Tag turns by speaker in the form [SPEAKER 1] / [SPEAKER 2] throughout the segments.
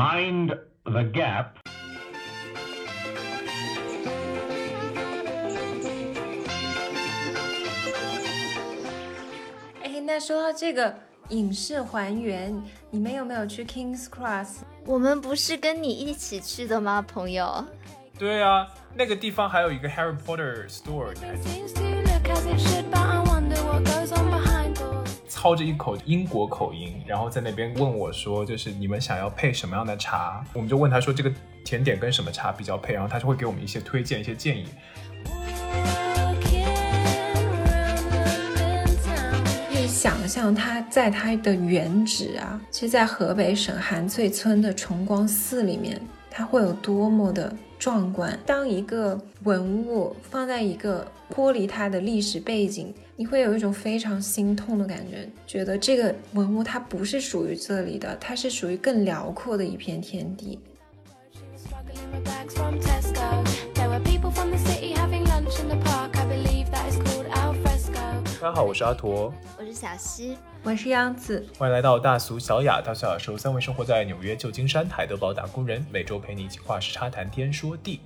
[SPEAKER 1] Mind the gap.
[SPEAKER 2] 哎，那说到这个影视还原，你们有没有去 Kings Cross？
[SPEAKER 3] 我们不是跟你一起去的吗，朋友？
[SPEAKER 4] 对啊，那个地方还有一个 Harry Potter store，你还记得操着一口英国口音，然后在那边问我说，就是你们想要配什么样的茶？我们就问他说这个甜点跟什么茶比较配，然后他就会给我们一些推荐、一些建议。
[SPEAKER 2] 你想象它在它的原址啊，其实，在河北省韩翠村的崇光寺里面，它会有多么的壮观。当一个文物放在一个脱离它的历史背景，你会有一种非常心痛的感觉，觉得这个文物它不是属于这里的，它是属于更辽阔的一片天地。
[SPEAKER 5] She was struggling with bags from Tesco. There were people from the city having lunch in the park. I believe that is called al fresco.
[SPEAKER 4] 大家好，我是阿驼，
[SPEAKER 3] 我是小西，
[SPEAKER 2] 我是央子，
[SPEAKER 4] 欢迎来到大俗小雅大小雅说，三位生活在纽约、旧金山、海德堡打工人，每周陪你一起话时差谈天说地。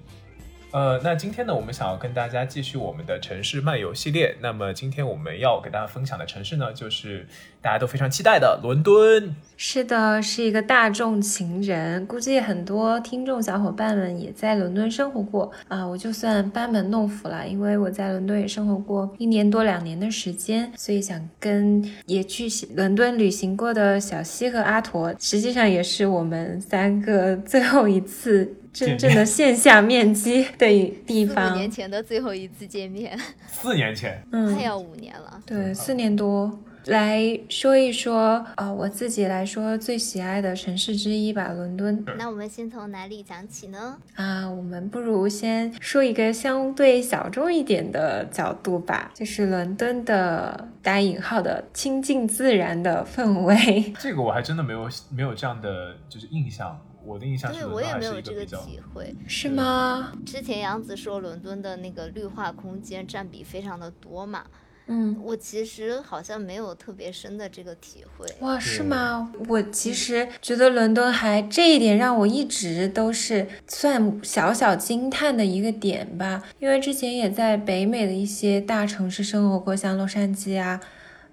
[SPEAKER 4] 呃，那今天呢，我们想要跟大家继续我们的城市漫游系列。那么今天我们要给大家分享的城市呢，就是大家都非常期待的伦敦。
[SPEAKER 2] 是的，是一个大众情人，估计很多听众小伙伴们也在伦敦生活过啊、我就算班门弄斧了，因为我在伦敦也生活过一年多两年的时间，所以想跟也去伦敦旅行过的小西和阿驼，实际上也是我们三个最后一次真正的线下面基的地
[SPEAKER 3] 四五。年前的最后一次见面，
[SPEAKER 4] 四年前，
[SPEAKER 2] 嗯
[SPEAKER 3] 快，要五年了。
[SPEAKER 2] 对，四年多。来说一说，呃，我自己来说最喜爱的城市之一吧，伦敦。
[SPEAKER 3] 那我们先从哪里讲起呢？
[SPEAKER 2] 啊，我们不如先说一个相对小众一点的角度吧，就是伦敦的打引号的亲近自然的氛围。
[SPEAKER 4] 这个我还真的没有没有这样的就是印象。我的印象是
[SPEAKER 3] 对我也没有这个体会。
[SPEAKER 2] 是吗？
[SPEAKER 3] 之前杨子说伦敦的那个绿化空间占比非常的多嘛，
[SPEAKER 2] 嗯，
[SPEAKER 3] 我其实好像没有特别深的这个体会。
[SPEAKER 2] 哇，是吗？我其实觉得伦敦还这一点让我一直都是算小小惊叹的一个点吧，因为之前也在北美的一些大城市生活过，像洛杉矶啊。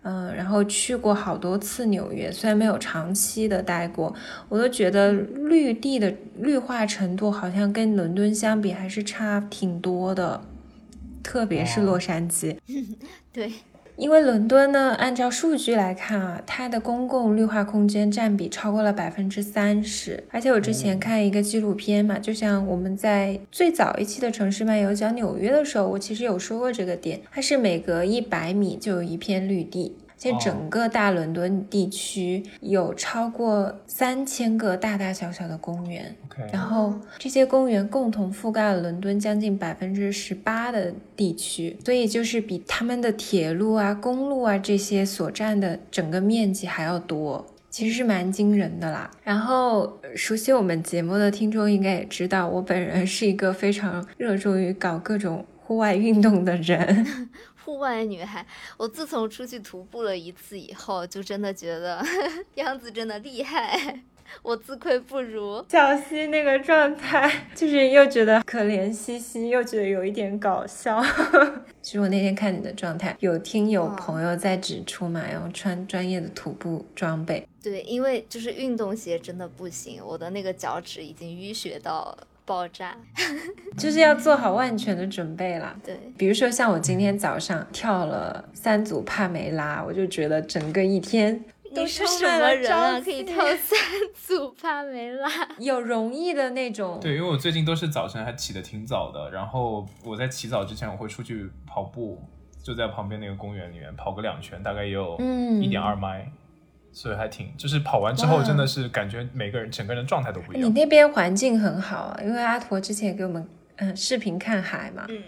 [SPEAKER 2] 嗯，然后去过好多次纽约，虽然没有长期的待过，我都觉得绿地的绿化程度好像跟伦敦相比还是差挺多的，特别是
[SPEAKER 4] 哦
[SPEAKER 2] 洛杉矶。
[SPEAKER 3] 对，
[SPEAKER 2] 因为伦敦呢，按照数据来看啊，它的公共绿化空间占比超过了百分之三十。而且我之前看一个纪录片嘛，就像我们在最早一期的城市漫游讲纽约的时候，我其实有说过这个点，它是每隔一百米就有一片绿地。现在整个大伦敦地区有超过三千个大大小小的公园然后这些公园共同覆盖了伦敦将近百分之十八的地区，所以就是比他们的铁路啊、公路啊这些所占的整个面积还要多。其实是蛮惊人的啦。然后，呃熟悉我们节目的听众应该也知道，我本人是一个非常热衷于搞各种户外运动的人。
[SPEAKER 3] 户外女孩，我自从出去徒步了一次以后，就真的觉得 杨子真的厉害，我自愧不如。
[SPEAKER 2] 小溪那个状态，就是又觉得可怜兮兮，又觉得有一点搞笑。其 实我那天看你的状态，有听有朋友在指出嘛，要穿专业的徒步装备。
[SPEAKER 3] 对，因为就是运动鞋真的不行，我的那个脚趾已经淤血到爆炸。
[SPEAKER 2] 就是要做好万全的准备啦。
[SPEAKER 3] 对，
[SPEAKER 2] 比如说像我今天早上跳了三组帕梅拉，我就觉得整个一天都
[SPEAKER 3] 你是
[SPEAKER 2] 充
[SPEAKER 3] 什么
[SPEAKER 2] 满了朝
[SPEAKER 3] 人啊？可以跳三组帕梅拉？
[SPEAKER 2] 有容易的那种。
[SPEAKER 4] 对，因为我最近都是早晨还起得挺早的，然后我在起早之前我会出去跑步，就在旁边那个公园里面跑个两圈，大概也有
[SPEAKER 2] 嗯
[SPEAKER 4] 一点二迈，所以还挺，就是跑完之后真的是感觉每个人整个人状态都不一样。
[SPEAKER 2] 你那边环境很好啊，因为阿驼之前给我们嗯视频看海嘛，
[SPEAKER 3] 嗯，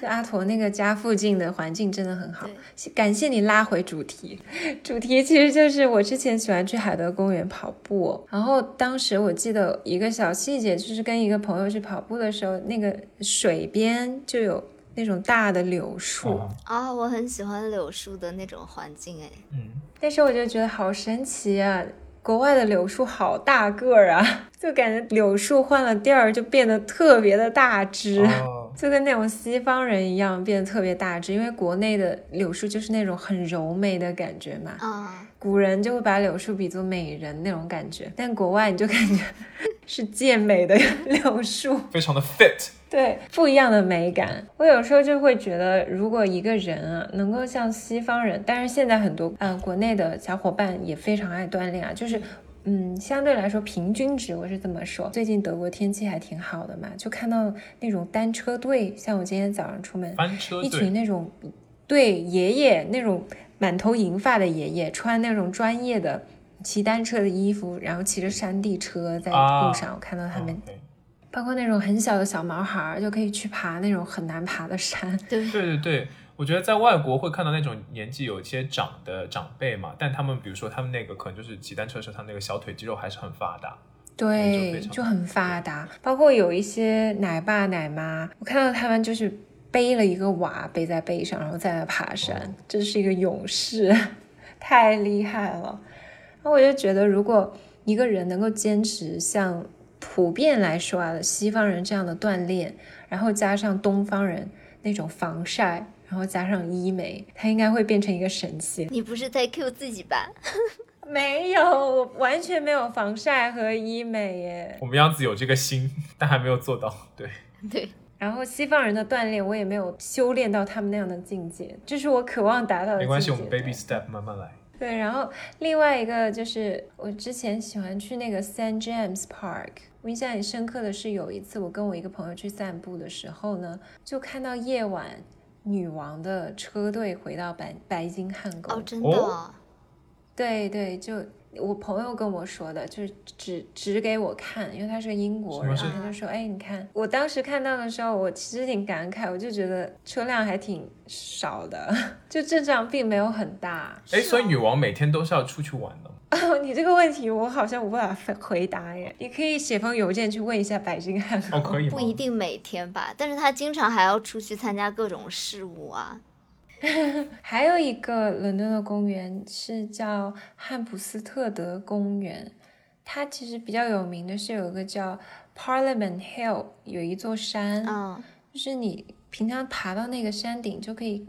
[SPEAKER 2] 就阿驼那个家附近的环境真的很好。
[SPEAKER 3] 对。
[SPEAKER 2] 感谢你拉回主题，主题其实就是我之前喜欢去海德公园跑步，然后当时我记得一个小细节，就是跟一个朋友去跑步的时候，那个水边就有那种大的柳树，
[SPEAKER 4] 啊
[SPEAKER 3] 啊、我很喜欢柳树的那种环境，哎，
[SPEAKER 4] 嗯，
[SPEAKER 2] 但是我就觉得好神奇啊！国外的柳树好大个儿啊，就感觉柳树换了地儿就变得特别的大只。就跟那种西方人一样，变得特别大只，因为国内的柳树就是那种很柔美的感觉嘛。
[SPEAKER 3] 啊，
[SPEAKER 2] 古人就会把柳树比作美人那种感觉，但国外你就感觉 是健美的柳树，
[SPEAKER 4] 非常的 fit。
[SPEAKER 2] 对，不一样的美感。我有时候就会觉得，如果一个人啊能够像西方人，但是现在很多嗯、呃国内的小伙伴也非常爱锻炼啊，就是。嗯，相对来说平均值，我是这么说。最近德国天气还挺好的嘛，就看到那种单车队，像我今天早上出门，
[SPEAKER 4] 单车
[SPEAKER 2] 一群，那种对爷爷那种满头银发的爷爷，穿那种专业的骑单车的衣服，然后骑着山地车在
[SPEAKER 4] 啊
[SPEAKER 2] 路上，我看到他们，包括那种很小的小毛孩儿，就可以去爬那种很难爬的山。
[SPEAKER 3] 对，
[SPEAKER 4] 对对对，我觉得在外国会看到那种年纪有一些长的长辈嘛，但他们比如说他们那个可能就是骑单车的时候，他们那个小腿肌肉还是很发达。
[SPEAKER 2] 对，就很发达。包括有一些奶爸奶妈，我看到他们就是背了一个娃背在背上，然后在那爬山，
[SPEAKER 4] 哦
[SPEAKER 2] 真是一个勇士，太厉害了。然后我就觉得，如果一个人能够坚持像普遍来说啊，西方人这样的锻炼，然后加上东方人那种防晒，然后加上医美，它应该会变成一个神仙。
[SPEAKER 3] 你不是在 Q 自己吧？
[SPEAKER 2] 没有，我完全没有防晒和医美耶。
[SPEAKER 4] 我们样子有这个心，但还没有做到。对，
[SPEAKER 3] 对，
[SPEAKER 2] 然后西方人的锻炼，我也没有修炼到他们那样的境界，这是我渴望达到的。
[SPEAKER 4] 没关系，我们 baby step 慢慢来。
[SPEAKER 2] 对，然后另外一个就是我之前喜欢去那个 Saint James Park，我印象很深刻的是有一次我跟我一个朋友去散步的时候呢，就看到夜晚女王的车队回到白白金汉宫。
[SPEAKER 3] 哦，真的？
[SPEAKER 2] 对对，就我朋友跟我说的，就是指指给我看，因为他是英国人，
[SPEAKER 4] 什么？
[SPEAKER 3] 是？
[SPEAKER 2] 他就说：“哎，你看，我当时看到的时候，我其实挺感慨，我就觉得车辆还挺少的，就阵仗并没有很大。
[SPEAKER 4] 哎，所以女王每天都是要出去玩的吗。
[SPEAKER 2] 你这个问题我好像无法回回答耶，你可以写封邮件去问一下白金汉宫。
[SPEAKER 4] 哦，可以吗？
[SPEAKER 3] 不一定每天吧，但是他经常还要出去参加各种事务啊。
[SPEAKER 2] 还有一个伦敦的公园是叫汉普斯特德公园，它其实比较有名的是有一个叫 Parliament Hill，有一座山，
[SPEAKER 3] 嗯，
[SPEAKER 2] 就是你平常爬到那个山顶就可以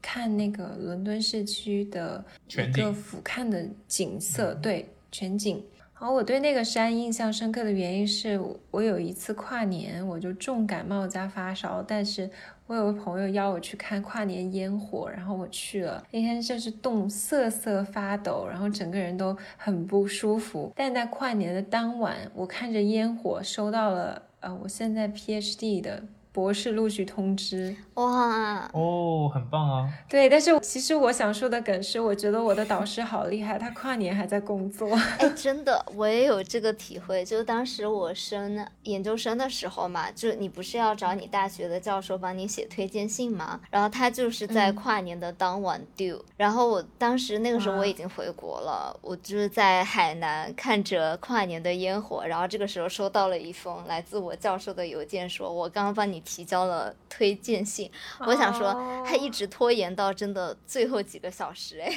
[SPEAKER 2] 看那个伦敦市区的一个俯瞰的景色，对，全景。然后我对那个山印象深刻的原因是我有一次跨年我就重感冒加发烧，但是我有个朋友邀我去看跨年烟火，然后我去了，那天就是冻瑟瑟发抖，然后整个人都很不舒服。但在跨年的当晚，我看着烟火，收到了呃我现在 PhD 的博士录取通知。
[SPEAKER 3] 哇，
[SPEAKER 4] 哦，很棒啊！
[SPEAKER 2] 对，但是其实我想说的梗是，我觉得我的导师好厉害，他跨年还在工作。
[SPEAKER 3] 哎，真的，我也有这个体会。就当时我升研究生的时候嘛，就你不是要找你大学的教授帮你写推荐信吗？然后他就是在
[SPEAKER 2] 嗯
[SPEAKER 3] 跨年的当晚 due、然后我当时那个时候我已经回国了，我就是在海南看着跨年的烟火，然后这个时候收到了一封来自我教授的邮件，说我刚刚帮你提交了推荐信。我想说，他一直拖延到真的最后几个小时，哎，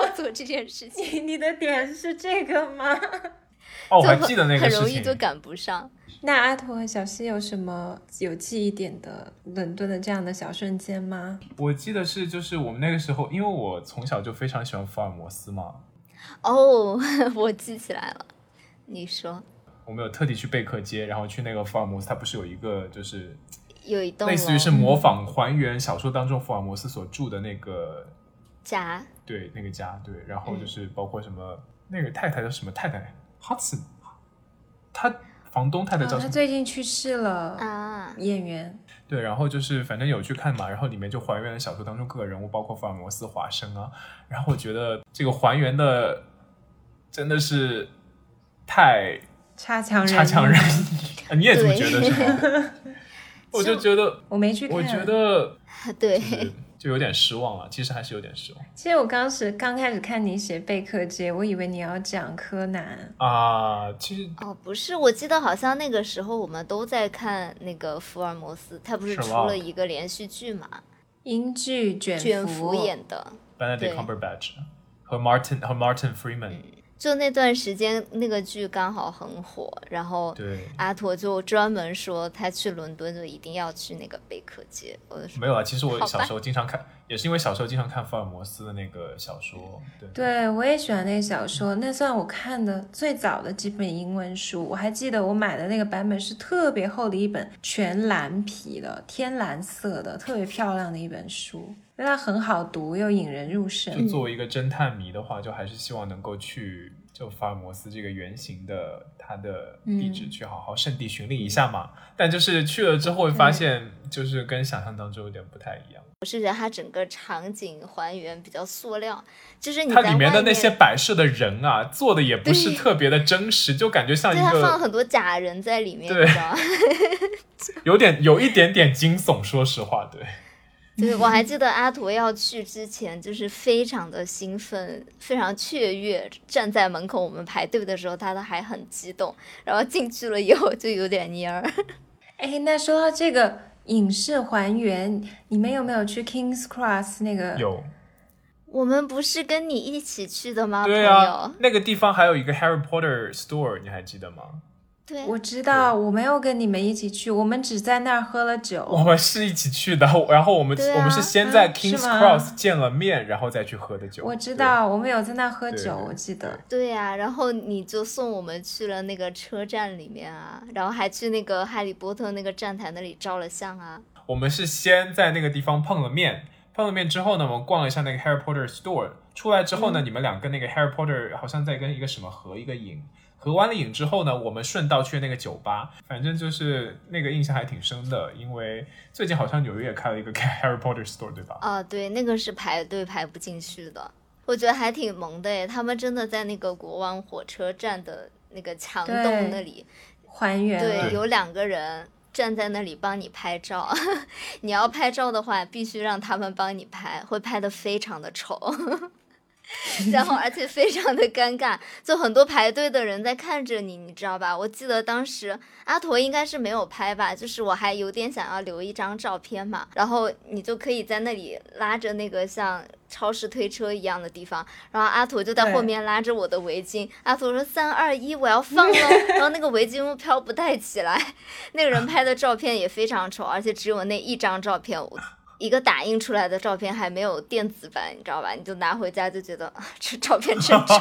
[SPEAKER 3] 我 做这件事情。
[SPEAKER 2] 你你的点是这个吗？
[SPEAKER 4] 哦，我还记得那个
[SPEAKER 3] 很
[SPEAKER 4] 事情。
[SPEAKER 3] 容易就赶不上。
[SPEAKER 2] 那阿图和小西有什么有记忆点的伦敦的这样的小瞬间吗？
[SPEAKER 4] 我记得是，就是我们那个时候，因为我从小就非常喜欢福尔摩斯嘛，
[SPEAKER 3] 哦，我记起来了，你说
[SPEAKER 4] 我们有特地去贝克街，然后去那个福尔摩斯，它不是有一个就是
[SPEAKER 3] 有一栋
[SPEAKER 4] 类似于是模仿还原小说当中福尔摩斯所住的那个
[SPEAKER 3] 家，
[SPEAKER 4] 对那个家，对，然后就是包括什么、那个太太叫什么？太太 Hudson，他房东太太叫什么？
[SPEAKER 2] 最近去世了，
[SPEAKER 3] 啊，
[SPEAKER 2] 演员。
[SPEAKER 4] 对，然后就是反正有去看嘛，然后里面就还原了小说当中各个人物，包括福尔摩斯、华生啊，然后我觉得这个还原的真的是太
[SPEAKER 2] 差强人意
[SPEAKER 4] 差强人意，啊 你也这么觉得是吗？我就觉得，
[SPEAKER 2] 我没去看。
[SPEAKER 4] 我觉得
[SPEAKER 3] 对，
[SPEAKER 4] 就有点失望了，其实还是有点失望
[SPEAKER 2] 其实我当时刚开始看你写贝克街，我以为你要讲柯南。
[SPEAKER 4] 啊。其实
[SPEAKER 3] 哦，不是，我记得好像那个时候我们都在看那个福尔摩斯，他不是出了一个连续剧嘛，
[SPEAKER 2] 英剧卷
[SPEAKER 3] 卷
[SPEAKER 2] 福
[SPEAKER 3] 福演的
[SPEAKER 4] ，Benedict Cumberbatch 和 Martin 和 Martin Freeman，
[SPEAKER 3] 就那段时间那个剧刚好很火，然后
[SPEAKER 4] 对，
[SPEAKER 3] 阿驼就专门说他去伦敦就一定要去那个贝克街。我
[SPEAKER 4] 没有啊，其实我小时候经常看，也是因为小时候经常看福尔摩斯的那个小说。对，
[SPEAKER 2] 对，我也喜欢那个小说，那算我看的最早的几本英文书。我还记得我买的那个版本是特别厚的一本，全蓝皮的，天蓝色的，特别漂亮的一本书，因为它很好读又引人入胜就。
[SPEAKER 4] 作为一个侦探迷的话，就还是希望能够去就福尔摩斯这个原型的他的地址去好好圣地巡礼一下嘛。但就是去了之后会发现，就是跟想象当中有点不太一样。
[SPEAKER 3] 我是觉得它整个场景还原比较塑料，就是你
[SPEAKER 4] 它里面的那些摆设的人啊，做的也不是特别的真实，就感觉像一
[SPEAKER 3] 对，它放了很多假人在里面，
[SPEAKER 4] 对？有点有一点点惊悚。说实话，对。
[SPEAKER 3] 对，我还记得阿图要去之前，就是非常的兴奋，非常雀跃，站在门口我们排队的时候，他都还很激动，然后进去了以后就有点蔫儿。
[SPEAKER 2] 哎，那说到这个影视还原，你们有没有去 Kings Cross 那个？
[SPEAKER 4] 有，
[SPEAKER 3] 我们不是跟你一起去的吗，
[SPEAKER 4] 对啊？，那个地方还有一个 Harry Potter store，你还记得吗？
[SPEAKER 3] 对，
[SPEAKER 2] 我知道，我没有跟你们一起去，我们只在那儿喝了酒我。
[SPEAKER 4] 们是一起去的，然后我们、
[SPEAKER 3] 啊
[SPEAKER 4] 我们是先在
[SPEAKER 2] 啊
[SPEAKER 4] Kings Cross 见了面，然后再去喝的酒。
[SPEAKER 2] 我知道，我们有在那儿喝酒，我记得。
[SPEAKER 3] 对呀、然后你就送我们去了那个车站里面啊，然后还去那个哈利波特那个站台那里照了相啊。
[SPEAKER 4] 我们是先在那个地方碰了面，碰了面之后呢，我们逛了一下那个 Harry Potter store，出来之后
[SPEAKER 2] 嗯
[SPEAKER 4] 呢，你们俩跟那个 Harry Potter 好像在跟一个什么合一个影。合完了影之后呢，我们顺道去那个酒吧，反正就是那个印象还挺深的，因为最近好像纽约也开了一个 Harry Potter store，对吧？
[SPEAKER 3] 啊，对，那个是排队排不进去的，我觉得还挺萌的诶，他们真的在那个国王火车站的那个墙洞那里，
[SPEAKER 2] 还原了
[SPEAKER 3] 对，有两个人站在那里帮你拍照。你要拍照的话，必须让他们帮你拍，会拍的非常的丑。然后，而且非常的尴尬，就很多排队的人在看着你，你知道吧？我记得当时阿驼应该是没有拍吧，就是我还有点想要留一张照片嘛，然后你就可以在那里拉着那个像超市推车一样的地方，然后阿驼就在后面拉着我的围巾，阿驼说三二一，我要放了，然后那个围巾又飘不带起来，那个人拍的照片也非常丑，而且只有那一张照片，我一个打印出来的照片还没有电子版，你知道吧？你就拿回家就觉得啊，这照片真丑。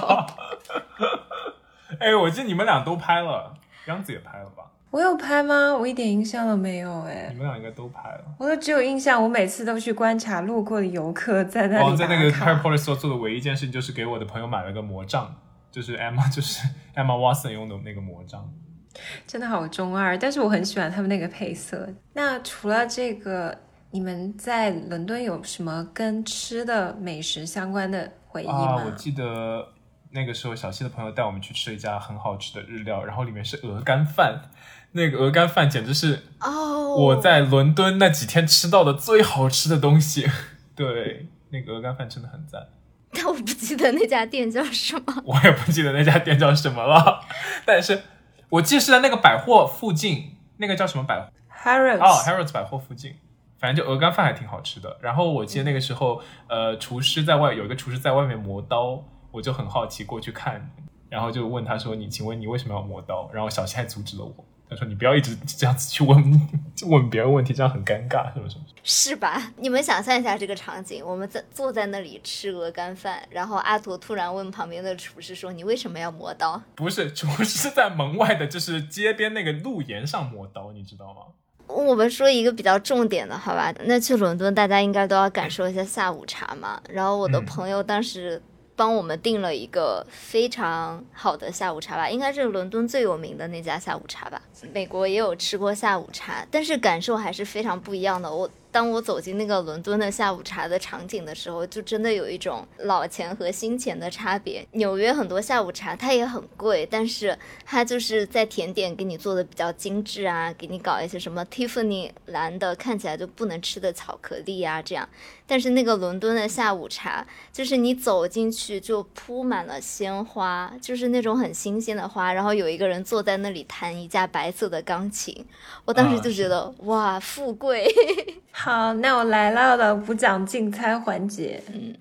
[SPEAKER 4] 哎，我记得你们俩都拍了，杨子也拍了吧？
[SPEAKER 2] 我有拍吗？我一点印象都没有哎
[SPEAKER 4] 你，们俩应该都拍了。
[SPEAKER 2] 我都只有印象，我每次都去观察路过的游客在那里
[SPEAKER 4] 哦，在那个
[SPEAKER 2] 打
[SPEAKER 4] Harry
[SPEAKER 2] 卡。
[SPEAKER 4] Potter store 做的唯一一件事情就是给我的朋友买了个魔杖，就是 Emma 就是 Emma Watson 用的那个魔杖。
[SPEAKER 2] 真的好中二，但是我很喜欢他们那个配色。那除了这个，你们在伦敦有什么跟吃的美食相关的回忆
[SPEAKER 4] 啊，
[SPEAKER 2] 吗？
[SPEAKER 4] 我记得那个时候小西的朋友带我们去吃了一家很好吃的日料，然后里面是鹅肝饭，那个鹅肝饭简直是
[SPEAKER 3] 哦，
[SPEAKER 4] 我在伦敦那几天吃到的最好吃的东西。对，那个鹅肝饭真的很赞。
[SPEAKER 3] 但我不记得那家店叫什么。
[SPEAKER 4] 我也不记得那家店叫什么了，但是我记得是在那个百货附近，那个叫什么百货
[SPEAKER 2] ？Harrods
[SPEAKER 4] 哦，Harrods 百货附近，反正就鹅肝饭还挺好吃的。然后我记得那个时候，呃，厨师在外有一个厨师在外面磨刀，我就很好奇过去看，然后就问他说：“你请问你为什么要磨刀？”然后小西还阻止了我，他说：“你不要一直这样子去问 问别人问题，这样很尴尬，什么什么。
[SPEAKER 3] 是吧？你们想象一下这个场景，我们在坐在那里吃鹅肝饭，然后阿驼突然问旁边的厨师说：“你为什么要磨刀
[SPEAKER 4] 不是，厨师是在门外的，就是街边那个路沿上磨刀，你知道吗？？”
[SPEAKER 3] 我们说一个比较重点的，好吧？那去伦敦，大家应该都要感受一下下午茶嘛。然后我的
[SPEAKER 4] 嗯
[SPEAKER 3] 朋友当时帮我们订了一个非常好的下午茶吧，应该是伦敦最有名的那家下午茶吧。美国也有吃过下午茶，但是感受还是非常不一样的。我当我走进那个伦敦的下午茶的场景的时候，就真的有一种老钱和新钱的差别。纽约很多下午茶它也很贵，但是它就是在甜点给你做的比较精致啊，给你搞一些什么 Tiffany 蓝的看起来就不能吃的巧克力啊这样。但是那个伦敦的下午茶，就是你走进去就铺满了鲜花，就是那种很新鲜的花，然后有一个人坐在那里弹一架白色的钢琴，我当时
[SPEAKER 4] 啊
[SPEAKER 3] 就觉得、哇，富贵。
[SPEAKER 2] 好，那我来到了不讲竞猜环节。
[SPEAKER 3] 嗯，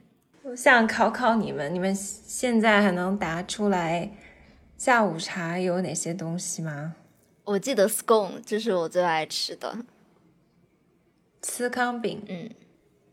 [SPEAKER 2] 我想考考你们，你们现在还能答出来下午茶有哪些东西吗？
[SPEAKER 3] 我记得 scone 这是我最爱吃的，
[SPEAKER 2] 司康饼。
[SPEAKER 3] 嗯，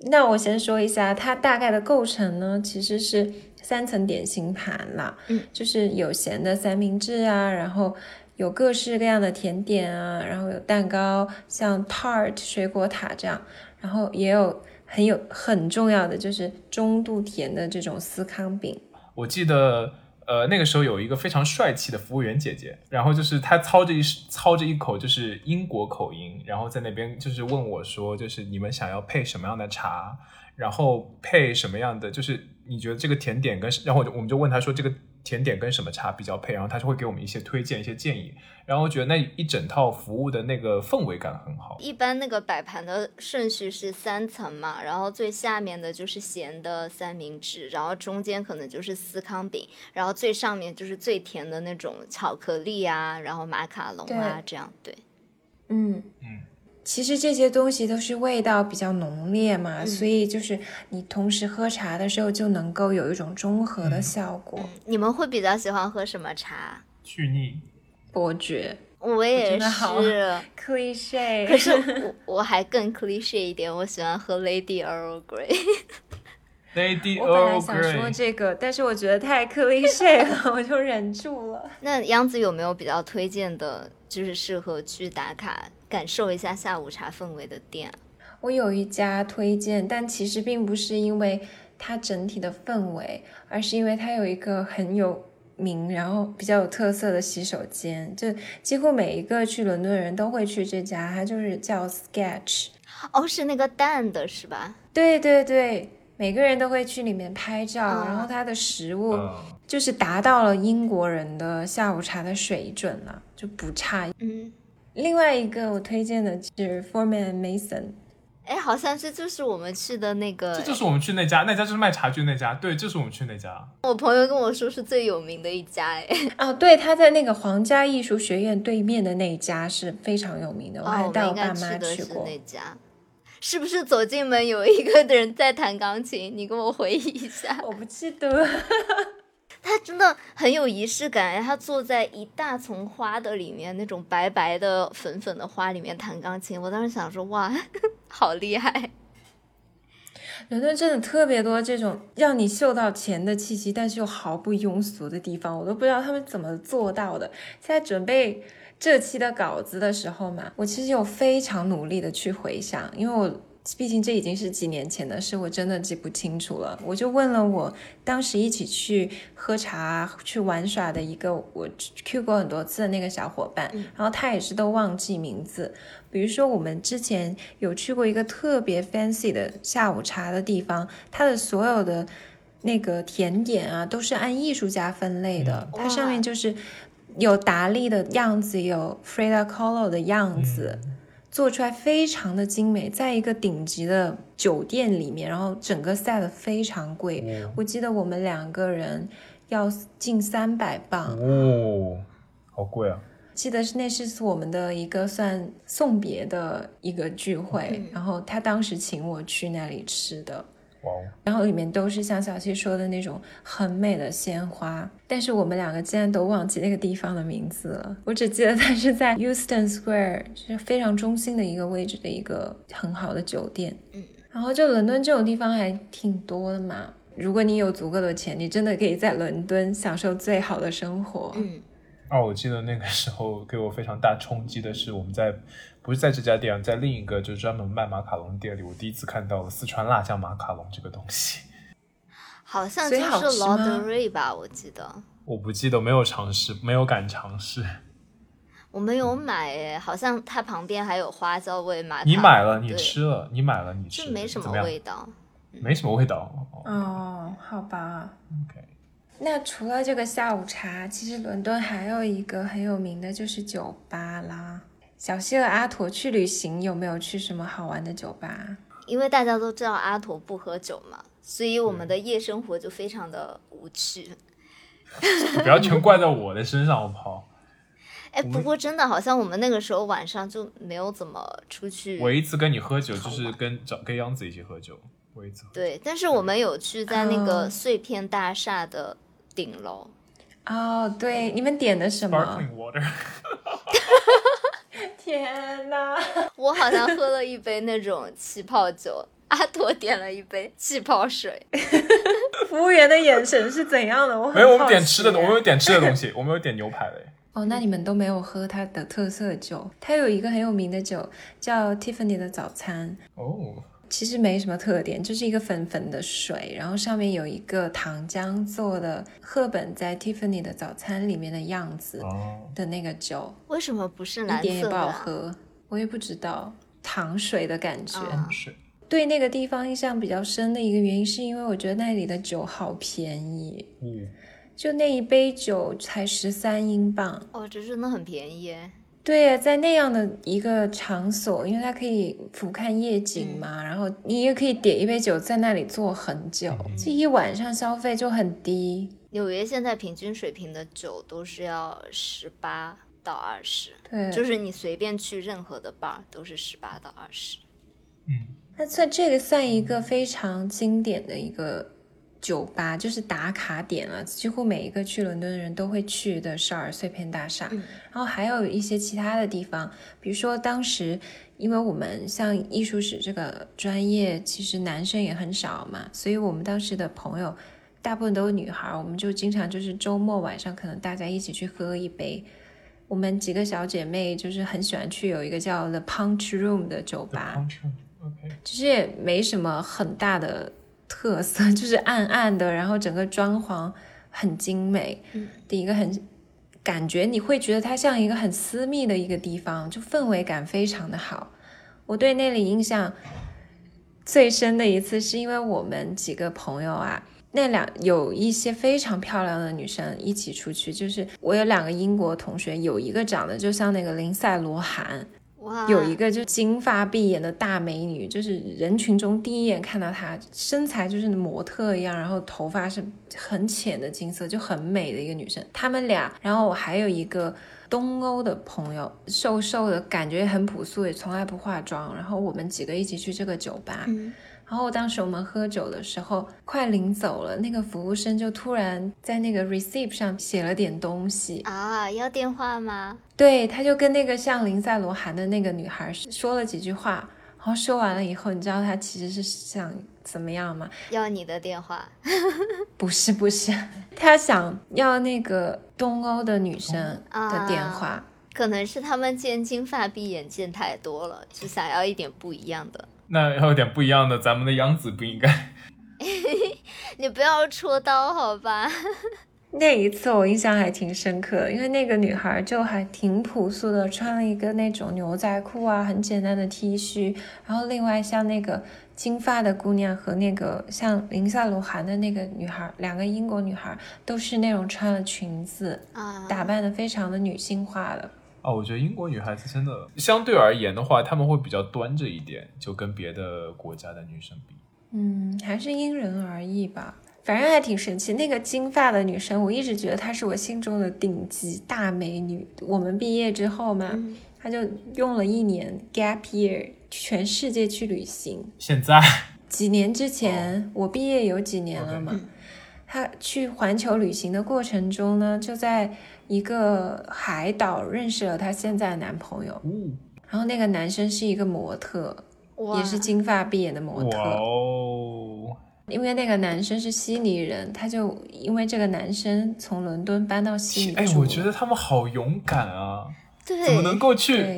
[SPEAKER 2] 那我先说一下它大概的构成呢，其实是三层点心盘啦，
[SPEAKER 3] 嗯，
[SPEAKER 2] 就是有咸的三明治啊，然后有各式各样的甜点啊，然后有蛋糕，像 tart 水果塔这样，然后也有很有很重要的就是中度甜的这种司康饼。
[SPEAKER 4] 我记得，呃，那个时候有一个非常帅气的服务员姐姐，然后就是她操着一操着一口就是英国口音，然后在那边就是问我说，就是你们想要配什么样的茶，然后配什么样的，就是你觉得这个甜点跟，然后我就我们就问她说这个甜点跟什么茶比较配，然后他就会给我们一些推荐、一些建议，然后我觉得那一整套服务的那个氛围感很好。
[SPEAKER 3] 一般那个摆盘的顺序是三层嘛，然后最下面的就是咸的三明治，然后中间可能就是司康饼，然后最上面就是最甜的那种巧克力啊，然后马卡龙啊这样对。
[SPEAKER 2] 嗯
[SPEAKER 4] 嗯，
[SPEAKER 2] 其实这些东西都是味道比较浓烈嘛，
[SPEAKER 3] 嗯
[SPEAKER 2] 所以就是你同时喝茶的时候就能够有一种中和的
[SPEAKER 4] 嗯
[SPEAKER 2] 效果。
[SPEAKER 3] 你们会比较喜欢喝什么茶？
[SPEAKER 4] 去腻，
[SPEAKER 2] 伯爵
[SPEAKER 3] 我也是，，
[SPEAKER 2] cliche，
[SPEAKER 3] 可是我我还更 cliche 一点，我喜欢喝 Lady Earl Grey。
[SPEAKER 4] Lady
[SPEAKER 2] 我本来
[SPEAKER 4] Earl
[SPEAKER 2] 想说
[SPEAKER 4] Grey，
[SPEAKER 2] 这个，但是我觉得太 cliche 了，我就忍住了。
[SPEAKER 3] 那杨子有没有比较推荐的，就是适合去打卡感受一下下午茶氛围的店啊？
[SPEAKER 2] 我有一家推荐，但其实并不是因为它整体的氛围，而是因为它有一个很有名，然后比较有特色的洗手间，就几乎每一个去伦敦的人都会去这家，它就是叫 Sketch。
[SPEAKER 3] 哦，是那个蛋的是吧？
[SPEAKER 2] 对对对，每个人都会去里面拍照，
[SPEAKER 3] 嗯
[SPEAKER 2] 然后它的食物
[SPEAKER 4] 嗯，
[SPEAKER 2] 就是达到了英国人的下午茶的水准了，就不差。
[SPEAKER 3] 嗯，
[SPEAKER 2] 另外一个我推荐的是 Foreman Mason，
[SPEAKER 3] 哎，好像是就是我们去的那个，
[SPEAKER 4] 这就是我们去那家，那家就是卖茶具那家，对，就是我们去那家。
[SPEAKER 3] 我朋友跟我说是最有名的一家，哎，
[SPEAKER 2] 哦，对，他在那个皇家艺术学院对面的那一家是非常有名的，我
[SPEAKER 3] 哦，
[SPEAKER 2] 还带我爸妈
[SPEAKER 3] 去的是
[SPEAKER 2] 过。
[SPEAKER 3] 那家。是不是走进门有一个人在弹钢琴？你跟我回忆一下。
[SPEAKER 2] 我不记得，
[SPEAKER 3] 他真的很有仪式感，他坐在一大丛花的里面，那种白白的、粉粉的花里面弹钢琴。我当时想说，哇，好厉害！
[SPEAKER 2] 伦敦真的特别多这种让你嗅到钱的气息，但是又毫不庸俗的地方，我都不知道他们怎么做到的。在准备这期的稿子的时候嘛，我其实有非常努力的去回想，因为我毕竟这已经是几年前的事，我真的记不清楚了。我就问了我当时一起去喝茶、去玩耍的一个我去过很多次的那个小伙伴，然后他也是都忘记名字。比如说，我们之前有去过一个特别 fancy 的下午茶的地方，它的所有的那个甜点啊，都是按艺术家分类的。它上面就是有达利的样子，有 Frida Kahlo 的样子，做出来非常的精美，在一个顶级的酒店里面，然后整个 set 非常贵。
[SPEAKER 4] 哦
[SPEAKER 2] 我记得我们两个人要近三百磅，
[SPEAKER 4] 哦，好贵啊！
[SPEAKER 2] 记得是那是我们的一个算送别的一个聚会，然后他当时请我去那里吃的，然后里面都是像小七说的那种很美的鲜花，但是我们两个竟然都忘记那个地方的名字了，我只记得它是在 Euston Square，就是非常中心的一个位置的一个很好的酒店。
[SPEAKER 3] 嗯，
[SPEAKER 2] 然后就伦敦这种地方还挺多的嘛。如果你有足够的钱，你真的可以在伦敦享受最好的生活。
[SPEAKER 3] 嗯，
[SPEAKER 4] 哦，我记得那个时候给我非常大冲击的是，我们在不是在这家店，在另一个就是专门卖马卡龙的店里，我第一次看到了四川辣酱马卡龙这个东西。
[SPEAKER 3] 好像就是
[SPEAKER 2] 所以好吃
[SPEAKER 3] Lord
[SPEAKER 2] 吗
[SPEAKER 3] Ray 吧，我记得
[SPEAKER 4] 我不记得，没有尝试，没有敢尝试。
[SPEAKER 3] 我没有买诶，好像它旁边还有花椒味马卡龙。
[SPEAKER 4] 你买了，你吃了，你买了，你吃了，
[SPEAKER 3] 就没什么味道。
[SPEAKER 4] 没什么味道。哦
[SPEAKER 2] 哦，好吧。
[SPEAKER 4] OK，
[SPEAKER 2] 那除了这个下午茶，其实伦敦还有一个很有名的就是酒吧啦。小希和阿驼去旅行有没有去什么好玩的酒吧？
[SPEAKER 3] 因为大家都知道阿驼不喝酒嘛，所以我们的夜生活就非常的无趣。
[SPEAKER 4] 不要全怪在我的身上，好不好？
[SPEAKER 3] 哎，不过真的好像我们那个时候晚上就没有怎么出去。
[SPEAKER 4] 我一次跟你喝酒就是跟找跟杨子一起喝酒，规则。
[SPEAKER 3] 对，但是我们有去在那个
[SPEAKER 2] 哦
[SPEAKER 3] 碎片大厦的顶楼，
[SPEAKER 2] 哦，对，你们点的什么
[SPEAKER 4] ？Sparkling water，
[SPEAKER 2] 天哪！
[SPEAKER 3] 我好像喝了一杯那种气泡酒，阿朵点了一杯气泡水。
[SPEAKER 2] 服务员的眼神是怎样的？我
[SPEAKER 4] 没有，我们点吃的，
[SPEAKER 2] 奇
[SPEAKER 4] 我们有点吃的东西，我们有点牛排嘞。
[SPEAKER 2] 哦，那你们都没有喝它的特色酒。它有一个很有名的酒叫 Tiffany 的早餐，
[SPEAKER 4] 哦，
[SPEAKER 2] 其实没什么特点，就是一个粉粉的水，然后上面有一个糖浆做的赫本在 Tiffany 的早餐里面的样子
[SPEAKER 4] 哦，
[SPEAKER 2] 的那个酒，
[SPEAKER 3] 为什么不是
[SPEAKER 2] 一
[SPEAKER 3] 蓝
[SPEAKER 2] 点也不？好喝，我也不知道糖水的感觉。
[SPEAKER 3] 啊
[SPEAKER 4] 是
[SPEAKER 2] 对那个地方印象比较深的一个原因，是因为我觉得那里的酒好便宜，
[SPEAKER 4] 嗯，
[SPEAKER 2] 就那一杯酒才十三英镑。
[SPEAKER 3] 哦，这真的很便宜耶。
[SPEAKER 2] 对呀，在那样的一个场所，因为它可以俯瞰夜景嘛，然后你也可以点一杯酒在那里坐很久，这一晚上消费就很低。
[SPEAKER 3] 纽约现在平均水平的酒都是要十八到二十，
[SPEAKER 2] 对，
[SPEAKER 3] 就是你随便去任何的 bar 都是十八到二十。
[SPEAKER 4] 嗯，
[SPEAKER 2] 那算这个算一个非常经典的一个酒吧，就是打卡点了，几乎每一个去伦敦的人都会去的少儿碎片大厦。
[SPEAKER 3] 嗯
[SPEAKER 2] 然后还有一些其他的地方，比如说当时，因为我们像艺术史这个专业，其实男生也很少嘛，所以我们当时的朋友大部分都是女孩儿，我们就经常就是周末晚上可能大家一起去喝一杯。我们几个小姐妹就是很喜欢去有一个叫 The Punch Room 的酒吧其实也没什么很大的特色，就是暗暗的，然后整个装潢很精美
[SPEAKER 3] 嗯
[SPEAKER 2] 的一个很，感觉你会觉得它像一个很私密的一个地方，就氛围感非常的好。我对那里印象最深的一次，是因为我们几个朋友啊，那两有一些非常漂亮的女生一起出去，就是我有两个英国同学，有一个长得就像那个林赛罗韩，
[SPEAKER 3] 哇，
[SPEAKER 2] 有一个就金发碧眼的大美女，就是人群中第一眼看到她，身材就是模特一样，然后头发是很浅的金色，就很美的一个女生。她们俩，然后我还有一个东欧的朋友，瘦瘦的，感觉很朴素，也从来不化妆。然后我们几个一起去这个酒吧，
[SPEAKER 3] 嗯
[SPEAKER 2] 然后当时我们喝酒的时候，快临走了，那个服务生就突然在那个 receipt 上写了点东西，
[SPEAKER 3] 啊，要电话吗？
[SPEAKER 2] 对，他就跟那个像林赛罗韩的那个女孩说了几句话，然后说完了以后，你知道他其实是想怎么样吗？
[SPEAKER 3] 要你的电话？
[SPEAKER 2] 不是不是，他想要那个东欧的女生的电话。
[SPEAKER 3] 可能是他们见金发碧眼见太多了，就想要一点不一样的。
[SPEAKER 4] 那要有点不一样的，咱们的杨紫不应该。
[SPEAKER 3] 你不要戳刀好吧？
[SPEAKER 2] 那一次我印象还挺深刻的，因为那个女孩就还挺朴素的，穿了一个那种牛仔裤啊，很简单的 T 恤，然后另外像那个金发的姑娘和那个像林赛罗韩的那个女孩，两个英国女孩都是那种穿了裙子，
[SPEAKER 3] 啊，
[SPEAKER 2] 打扮的非常的女性化的。
[SPEAKER 4] 哦，我觉得英国女孩子真的相对而言的话，她们会比较端着一点，就跟别的国家的女生比。
[SPEAKER 2] 嗯，还是因人而异吧。反正还挺神奇。那个金发的女生，我一直觉得她是我心中的顶级大美女。我们毕业之后嘛，
[SPEAKER 3] 嗯
[SPEAKER 2] 她就用了一年 gap year，全世界去旅行。
[SPEAKER 4] 现在
[SPEAKER 2] 几年之前，我毕业有几年了嘛她去环球旅行的过程中呢，就在一个海岛认识了她现在的男朋友。
[SPEAKER 4] 嗯，
[SPEAKER 2] 然后那个男生是一个模特，
[SPEAKER 3] 哇
[SPEAKER 2] 也是金发碧眼的模特。
[SPEAKER 4] 哇哦，
[SPEAKER 2] 因为那个男生是悉尼人，他就因为这个男生从伦敦搬到悉尼
[SPEAKER 4] 哎，我觉得他们好勇敢啊！
[SPEAKER 3] 对，
[SPEAKER 4] 怎么能够去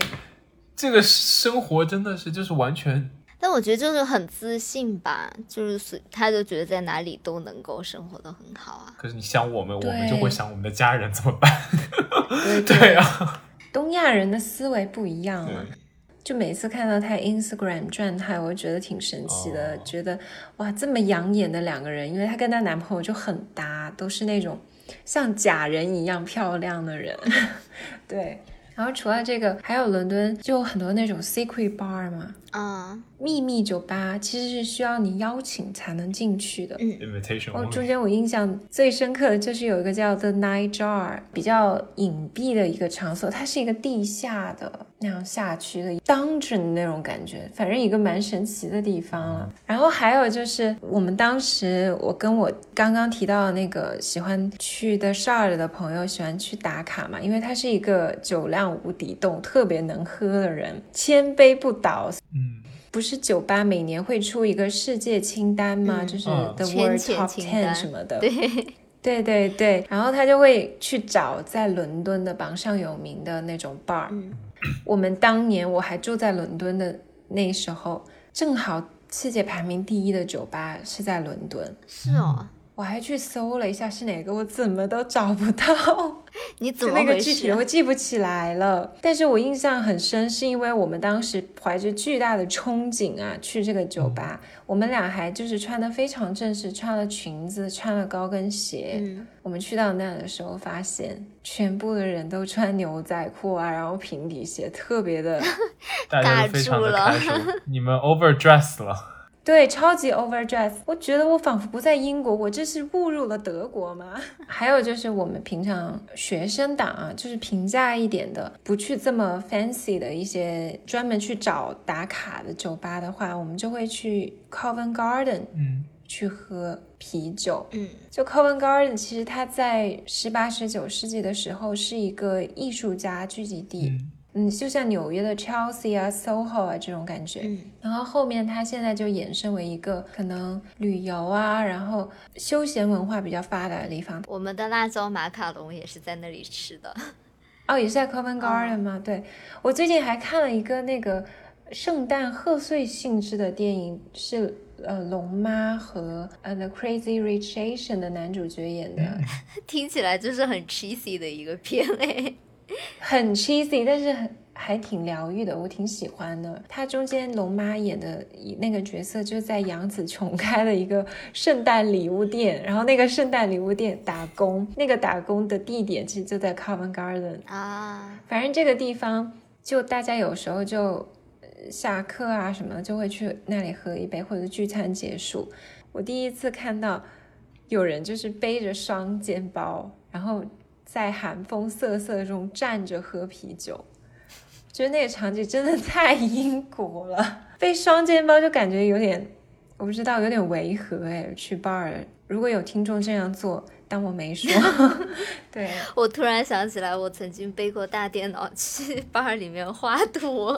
[SPEAKER 4] 这个生活真的是就是完全
[SPEAKER 3] 但我觉得就是很自信吧，就是随他就觉得在哪里都能够生活的很好啊。
[SPEAKER 4] 可是你想我们，我们就会想我们的家人怎么办？
[SPEAKER 2] 对
[SPEAKER 4] 对啊，
[SPEAKER 2] 东亚人的思维不一样嘛
[SPEAKER 4] 对。
[SPEAKER 2] 就每次看到他 Instagram 状态，我就觉得挺神奇的，
[SPEAKER 4] 哦
[SPEAKER 2] 觉得哇这么养眼的两个人，因为她跟她男朋友就很搭，都是那种像假人一样漂亮的人。对，然后除了这个，还有伦敦就有很多那种 secret bar 嘛，
[SPEAKER 3] 嗯
[SPEAKER 2] 秘密酒吧，其实是需要你邀请才能进去的。
[SPEAKER 3] 嗯。
[SPEAKER 4] Invitation
[SPEAKER 2] 哦，中间我印象最深刻的就是有一个叫 The Night Jar，比较隐蔽的一个场所，它是一个地下的那样下去的 dungeon 那种感觉，反正一个蛮神奇的地方了。然后还有就是我们当时我跟我刚刚提到的那个喜欢去的 Shard 的朋友喜欢去打卡嘛，因为他是一个酒量无底洞、特别能喝的人，千杯不倒，
[SPEAKER 4] 嗯，
[SPEAKER 2] 不是酒吧每年会出一个世界清单吗？
[SPEAKER 3] 嗯
[SPEAKER 2] 就是
[SPEAKER 4] 嗯
[SPEAKER 2] The World Top Ten 什么的。
[SPEAKER 3] 对，
[SPEAKER 2] 对对对，然后他就会去找在伦敦的榜上有名的那种 bar。
[SPEAKER 3] 嗯
[SPEAKER 2] 我们当年我还住在伦敦的那时候，正好世界排名第一的酒吧是在伦敦。
[SPEAKER 3] 是哦，
[SPEAKER 2] 我还去搜了一下是哪个，我怎么都找不到。
[SPEAKER 3] 你怎
[SPEAKER 2] 就那个
[SPEAKER 3] 么回事啊？
[SPEAKER 2] 具体我记不起来了，但是我印象很深，是因为我们当时怀着巨大的憧憬啊，去这个酒吧，我们俩还就是穿的非常正式，穿了裙子，穿了高跟鞋。
[SPEAKER 3] 嗯，
[SPEAKER 2] 我们去到那的时候，发现全部的人都穿牛仔裤啊，然后平底鞋，特别的
[SPEAKER 4] 大家都非常的
[SPEAKER 3] 尬
[SPEAKER 4] 开手，你们 overdress 了。
[SPEAKER 2] 对，超级 overdress。我觉得我仿佛不在英国，我这是误入了德国吗？还有就是我们平常学生党啊，就是平价一点的，不去这么 fancy 的一些专门去找打卡的酒吧的话，我们就会去 Covent Garden
[SPEAKER 4] 嗯
[SPEAKER 2] 去喝啤酒。
[SPEAKER 3] 嗯
[SPEAKER 2] 就 Covent Garden，其实它在十八、十九世纪的时候是一个艺术家聚集地。
[SPEAKER 4] 嗯
[SPEAKER 2] 嗯，就像纽约的 Chelsea 啊、SOHO 啊这种感觉。
[SPEAKER 3] 嗯
[SPEAKER 2] 然后后面它现在就衍生为一个可能旅游啊，然后休闲文化比较发达的地方。
[SPEAKER 3] 我们的辣椒马卡龙也是在那里吃的。
[SPEAKER 2] 哦，也是在 Covent Garden 吗？对，我最近还看了一个那个圣诞贺岁性质的电影，是呃龙妈和呃 The Crazy Rich Asian 的男主角演的，
[SPEAKER 3] 听起来就是很 cheesy 的一个片哎。
[SPEAKER 2] 很 cheesy，但是很还挺疗愈的，我挺喜欢的。它中间龙妈演的那个角色就在杨紫琼开了一个圣诞礼物店，然后那个圣诞礼物店打工，那个打工的地点其实就在 Covent Garden。
[SPEAKER 3] 啊，
[SPEAKER 2] 反正这个地方就大家有时候就呃下课啊什么就会去那里喝一杯，或者聚餐结束。我第一次看到有人就是背着双肩包，然后在寒风瑟瑟中站着喝啤酒，觉得那个场景真的太英国了。背双肩包就感觉有点，我不知道有点违和哎。去 bar 如果有听众这样做，当我没说。对。
[SPEAKER 3] 我突然想起来，我曾经背过大电脑去 bar 里面画图，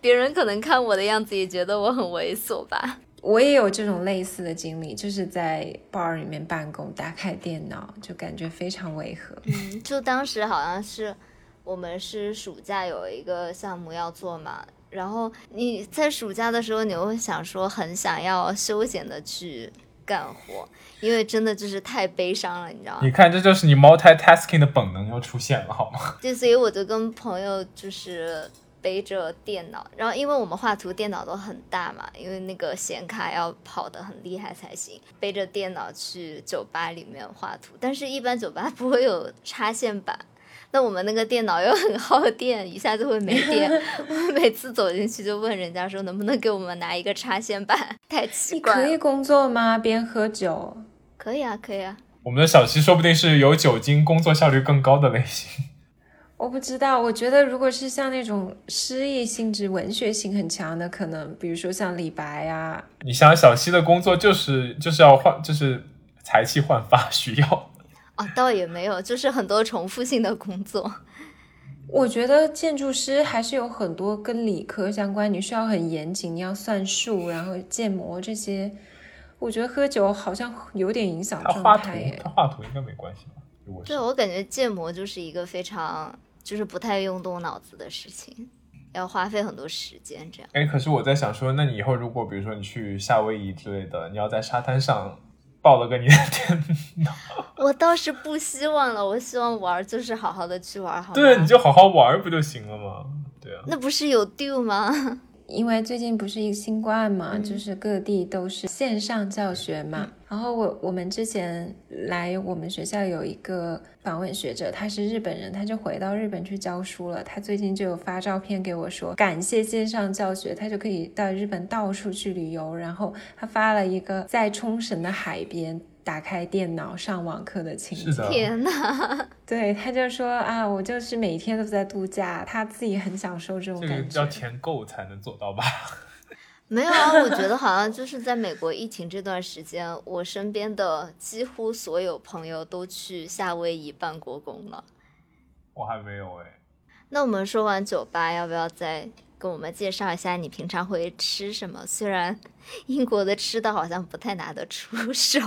[SPEAKER 3] 别人可能看我的样子也觉得我很猥琐吧。
[SPEAKER 2] 我也有这种类似的经历，就是在 bar 里面办公，打开电脑就感觉非常违和。
[SPEAKER 3] 嗯，就当时好像是我们是暑假有一个项目要做嘛，然后你在暑假的时候，你会想说很想要休闲的去干活，因为真的就是太悲伤了，你知道吗
[SPEAKER 4] 你？看，这就是你 multitasking 的本能又出现了，好吗？
[SPEAKER 3] 就所以我就跟朋友就是背着电脑，然后因为我们画图电脑都很大嘛，因为那个显卡要跑得很厉害才行，背着电脑去酒吧里面画图，但是一般酒吧不会有插线板。那我们那个电脑又很耗电，一下就会没电。我每次走进去就问人家说能不能给我们拿一个插线板，太奇怪了。
[SPEAKER 2] 可以工作吗？边喝酒？
[SPEAKER 3] 可以啊，可以啊。
[SPEAKER 4] 我们的小七说不定是有酒精工作效率更高的类型。
[SPEAKER 2] 我不知道，我觉得如果是像那种诗意性质、文学性很强的，可能比如说像李白啊，
[SPEAKER 4] 你想，小溪的工作就是就是要换，就是才气焕发 需要。
[SPEAKER 3] 哦，倒也没有，就是很多重复性的工作。
[SPEAKER 2] 我觉得建筑师还是有很多跟理科相关，你需要很严谨，你要算数，然后建模这些。我觉得喝酒好像有点影响状
[SPEAKER 4] 他画图
[SPEAKER 2] 态耶，。
[SPEAKER 4] 他画图应该没关系吧？
[SPEAKER 3] 对我感觉建模就是一个非常就是不太用动脑子的事情，要花费很多时间这样。
[SPEAKER 4] 哎，可是我在想说，那你以后如果比如说你去夏威夷之类的，你要在沙滩上抱了个你的电脑，
[SPEAKER 3] 我倒是不希望了，我希望玩儿就是好好的去玩儿，好吗？
[SPEAKER 4] 对，你就好好玩儿不就行了吗？对啊，
[SPEAKER 3] 那不是有 do 吗？
[SPEAKER 2] 因为最近不是一个新冠嘛，就是各地都是线上教学嘛。然后我我们之前来我们学校有一个访问学者，他是日本人，他就回到日本去教书了。他最近就有发照片给我说，感谢线上教学，他就可以到日本到处去旅游。然后他发了一个在冲绳的海边。打开电脑上网课的情景，
[SPEAKER 3] 天呐，
[SPEAKER 2] 对，他就说啊，我就是每天都在度假，他自己很享受这种感觉。
[SPEAKER 4] 要钱够才能做到吧？
[SPEAKER 3] 没有啊，我觉得好像就是在美国疫情这段时间，我身边的几乎所有朋友都去夏威夷办国公了。
[SPEAKER 4] 我还没有哎。
[SPEAKER 3] 那我们说完酒吧，要不要再跟我们介绍一下你平常会吃什么？虽然英国的吃的好像不太拿得出手。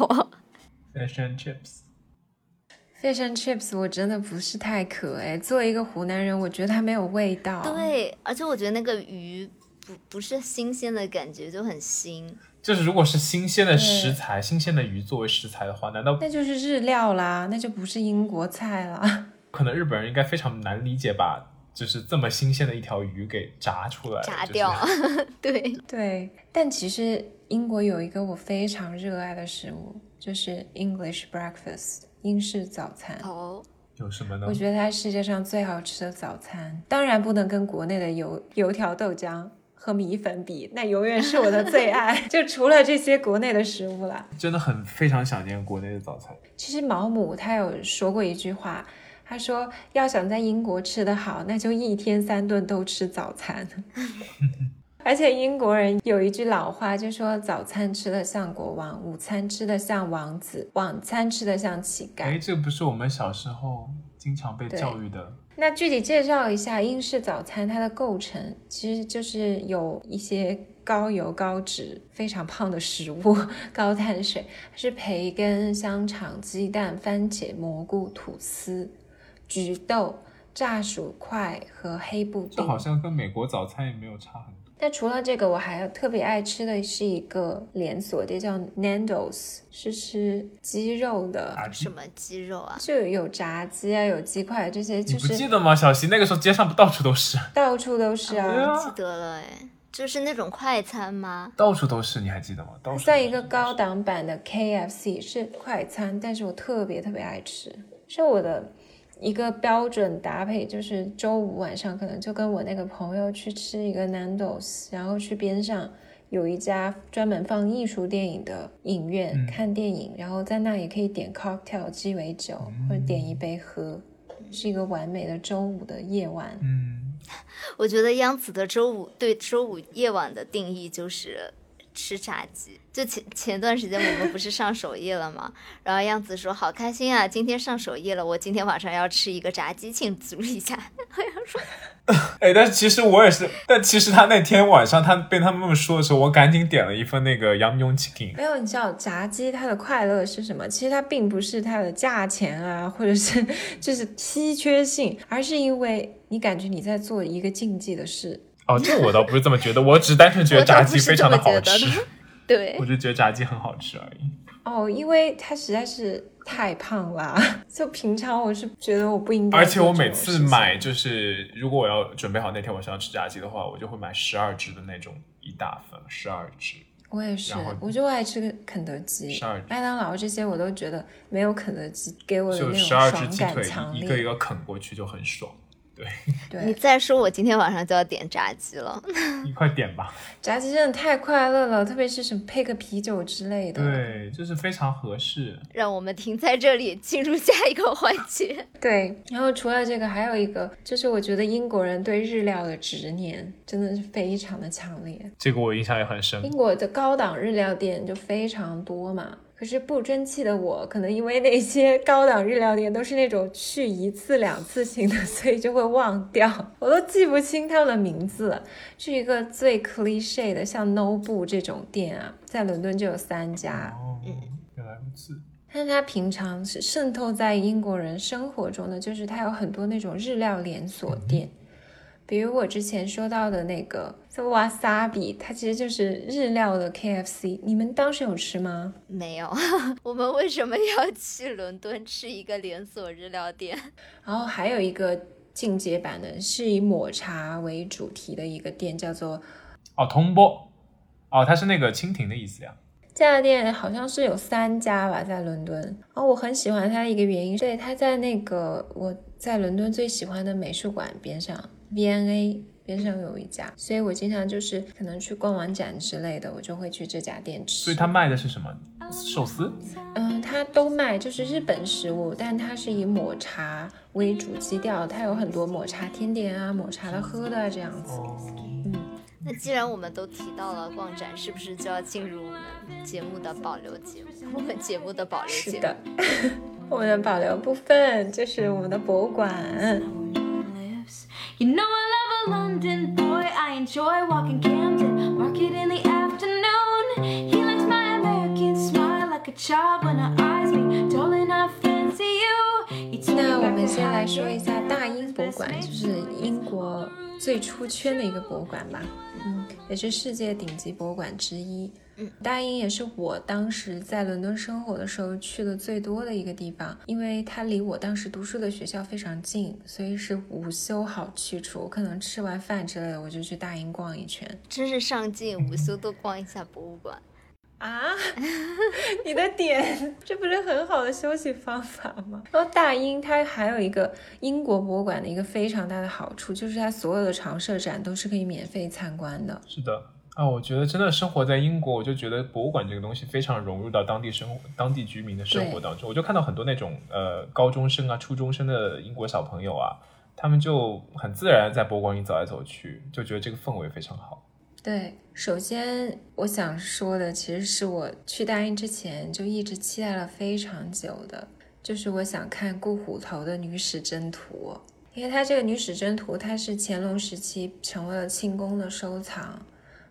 [SPEAKER 4] Fish and
[SPEAKER 2] chips，Fish and chips 我真的不是太渴哎，作为一个湖南人，我觉得它没有味道。，
[SPEAKER 3] 对，而且我觉得那个鱼不不是新鲜的感觉，就很腥。
[SPEAKER 4] 就是如果是新鲜的食材、新鲜的鱼作为食材的话，难道
[SPEAKER 2] 那就是日料啦，那就不是英国菜啦。
[SPEAKER 4] 可能日本人应该非常难理解吧就是这么新鲜的一条鱼给炸出来，就是
[SPEAKER 3] 炸掉，对，
[SPEAKER 2] 对，但其实英国有一个我非常热爱的食物，就是 English breakfast 英式早餐。
[SPEAKER 3] 哦，
[SPEAKER 4] 有什么呢
[SPEAKER 2] 我？觉得它是世界上最好吃的早餐，当然不能跟国内的油油条豆浆和米粉比，那永远是我的最爱。就除了这些国内的食物啦，
[SPEAKER 4] 真的很非常想念国内的早餐。
[SPEAKER 2] 其实毛姆他有说过一句话，他说要想在英国吃得好，那就一天三顿都吃早餐。而且英国人有一句老话，就说早餐吃的像国王，午餐吃的像王子，晚餐吃的像乞丐。
[SPEAKER 4] 哎，这不是我们小时候经常被教育的。
[SPEAKER 2] 那具体介绍一下英式早餐它的构成，其实就是有一些高油高脂、非常胖的食物，高碳水，是培根、香肠、鸡蛋、番茄、蘑菇、吐司、菊豆、炸薯块和黑布丁。
[SPEAKER 4] 这好像跟美国早餐也没有差很多。
[SPEAKER 2] 但除了这个，我还特别爱吃的是一个连锁店，叫 Nando's，是吃鸡肉的，
[SPEAKER 3] 什么鸡肉啊？
[SPEAKER 2] 就有炸鸡啊，有鸡块这些，
[SPEAKER 4] 你不
[SPEAKER 2] 就是
[SPEAKER 4] 记得吗？小溪那个时候街上不到处都是，
[SPEAKER 2] 到处都是啊。
[SPEAKER 4] 啊
[SPEAKER 3] 记得了哎，就是那种快餐吗？
[SPEAKER 4] 到处都是，你还记得吗？到处都是
[SPEAKER 2] 算一个高档版的 KFC，是快餐，但是我特别特别爱吃，是我的一个标准搭配，就是周五晚上可能就跟我那个朋友去吃一个 Nando's，然后去边上有一家专门放艺术电影的影院、
[SPEAKER 4] 嗯
[SPEAKER 2] 看电影，然后在那也可以点 cocktail 鸡尾酒、或者点一杯喝，是一个完美的周五的夜晚。
[SPEAKER 4] 嗯，
[SPEAKER 3] 我觉得央子的周五对周五夜晚的定义就是吃炸鸡。就前前段时间我们不是上首页了吗？然后样子说好开心啊，今天上首页了，我今天晚上要吃一个炸鸡庆祝一下。好想说，
[SPEAKER 4] 哎，但是其实我也是，但其实他那天晚上他被他们那么说的时候，我赶紧点了一份那个 Yum Yum Chicken。
[SPEAKER 2] 没有，你知道炸鸡它的快乐是什么？其实它并不是它的价钱啊，或者是就是稀缺性，而是因为你感觉你在做一个竞技的事。
[SPEAKER 4] 哦，这我倒不是这么觉得，我只单纯觉得炸鸡非常的好吃
[SPEAKER 3] 对
[SPEAKER 4] 我，就觉得炸鸡很好吃而已。
[SPEAKER 2] 哦，因为它实在是太胖了，就平常我是觉得我不应该。
[SPEAKER 4] 而且我每次买，就是如果我要准备好那天晚上要吃炸鸡的话，我就会买十二只的那种一大份，十二只。
[SPEAKER 2] 我也是
[SPEAKER 4] 然后，
[SPEAKER 2] 我就爱吃肯德基
[SPEAKER 4] 12、
[SPEAKER 2] 麦当劳这些，我都觉得没有肯德基给我的那
[SPEAKER 4] 就十二
[SPEAKER 2] 种爽感
[SPEAKER 4] 只鸡腿
[SPEAKER 2] 强烈。
[SPEAKER 4] 一个一个啃过去就很爽。对，
[SPEAKER 3] 你，再说我今天晚上就要点炸鸡了。
[SPEAKER 4] 你快点吧。
[SPEAKER 2] 炸鸡真的太快乐了，特别是什么配个啤酒之类的。
[SPEAKER 4] 对，就是非常合适。
[SPEAKER 3] 让我们停在这里，进入下一个环节。
[SPEAKER 2] 对，然后除了这个，还有一个就是我觉得英国人对日料的执念真的是非常的强烈。
[SPEAKER 4] 这个我印象也很深
[SPEAKER 2] 英。国的高档日料店就非常多嘛，可是不争气的我，可能因为那些高档日料店都是那种去一次两次性的，所以就会忘掉，我都记不清他们的名字了。是一个最 cliche 的，像 Nobu 这种店啊，在伦敦就有三家，
[SPEAKER 4] 哦，原来如此。
[SPEAKER 2] 但是它平常是渗透在英国人生活中的，就是它有很多那种日料连锁店，比如我之前说到的那个叫 Wasabi，它其实就是日料的 KFC。你们当时有吃吗？
[SPEAKER 3] 没有，我们为什么要去伦敦吃一个连锁日料店？
[SPEAKER 2] 然后还有一个进阶版的，是以抹茶为主题的一个店，叫做
[SPEAKER 4] 哦，通波，哦，它是那个蜻蜓的意思呀。
[SPEAKER 2] 这家店好像是有三家吧，在伦敦。然后我很喜欢它的一个原因，对，它在那个我在伦敦最喜欢的美术馆边上，V&A 边上有一家，所以我经常就是可能去逛完展之类的，我就会去这家店吃。
[SPEAKER 4] 所以它卖的是什么？寿司？
[SPEAKER 2] 嗯，它都卖，就是日本食物，但它是以抹茶为主基调，它有很多抹茶甜点啊、抹茶的喝的啊这样子。
[SPEAKER 4] 嗯，
[SPEAKER 3] 那既然我们都提到了逛展，是不是就要进入我们节目的保留节目？我们节目的保留节目。
[SPEAKER 2] 是 的，我们的保留部分就是我们的博物馆。
[SPEAKER 6] You know I love a London boy. I enjoy walking Camden Market in the afternoon. He likes my American smile like a child when her eyes meet. Darling, I fancy you.
[SPEAKER 2] 那我们先来说一下大英博物馆，就是英国最出圈的一个博物馆吧，嗯，也是世界顶级博物馆之一。
[SPEAKER 3] 嗯，
[SPEAKER 2] 大英也是我当时在伦敦生活的时候去的最多的一个地方，因为它离我当时读书的学校非常近，所以是午休好去处。我可能吃完饭之类的，我就去大英逛一圈。
[SPEAKER 3] 真是上进，午休多逛一下博物馆。
[SPEAKER 2] 啊，你的点，这不是很好的休息方法吗？然后大英它还有一个英国博物馆的一个非常大的好处，就是它所有的常设展都是可以免费参观的。
[SPEAKER 4] 是的。啊，我觉得真的生活在英国，我就觉得博物馆这个东西非常融入到当地生活、当地居民的生活当中。我就看到很多那种呃高中生啊、初中生的英国小朋友啊，他们就很自然在博物馆里走来走去，就觉得这个氛围非常好。
[SPEAKER 2] 对，首先我想说的，其实是我去大英之前就一直期待了非常久的，就是我想看顾虎头的《女史箴图》，因为它这个《女史箴图》它是乾隆时期成为了清宫的收藏。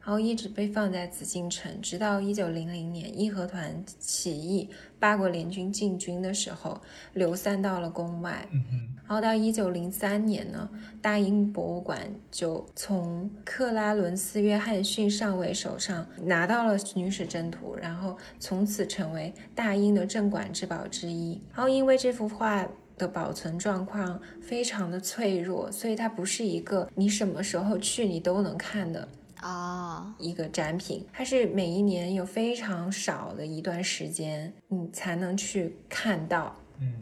[SPEAKER 2] 然后一直被放在紫禁城，直到一九零零年义和团起义，八国联军进军的时候，流散到了宫外。
[SPEAKER 4] 嗯哼，
[SPEAKER 2] 然后到一九零三年呢，大英博物馆就从克拉伦斯·约翰逊上尉手上拿到了《女史箴图》，然后从此成为大英的镇馆之宝之一。然后因为这幅画。的保存状况非常的脆弱，所以它不是一个你什么时候去你都能看的
[SPEAKER 3] 啊，
[SPEAKER 2] 一个展品，它是每一年有非常少的一段时间你才能去看到。
[SPEAKER 4] 嗯，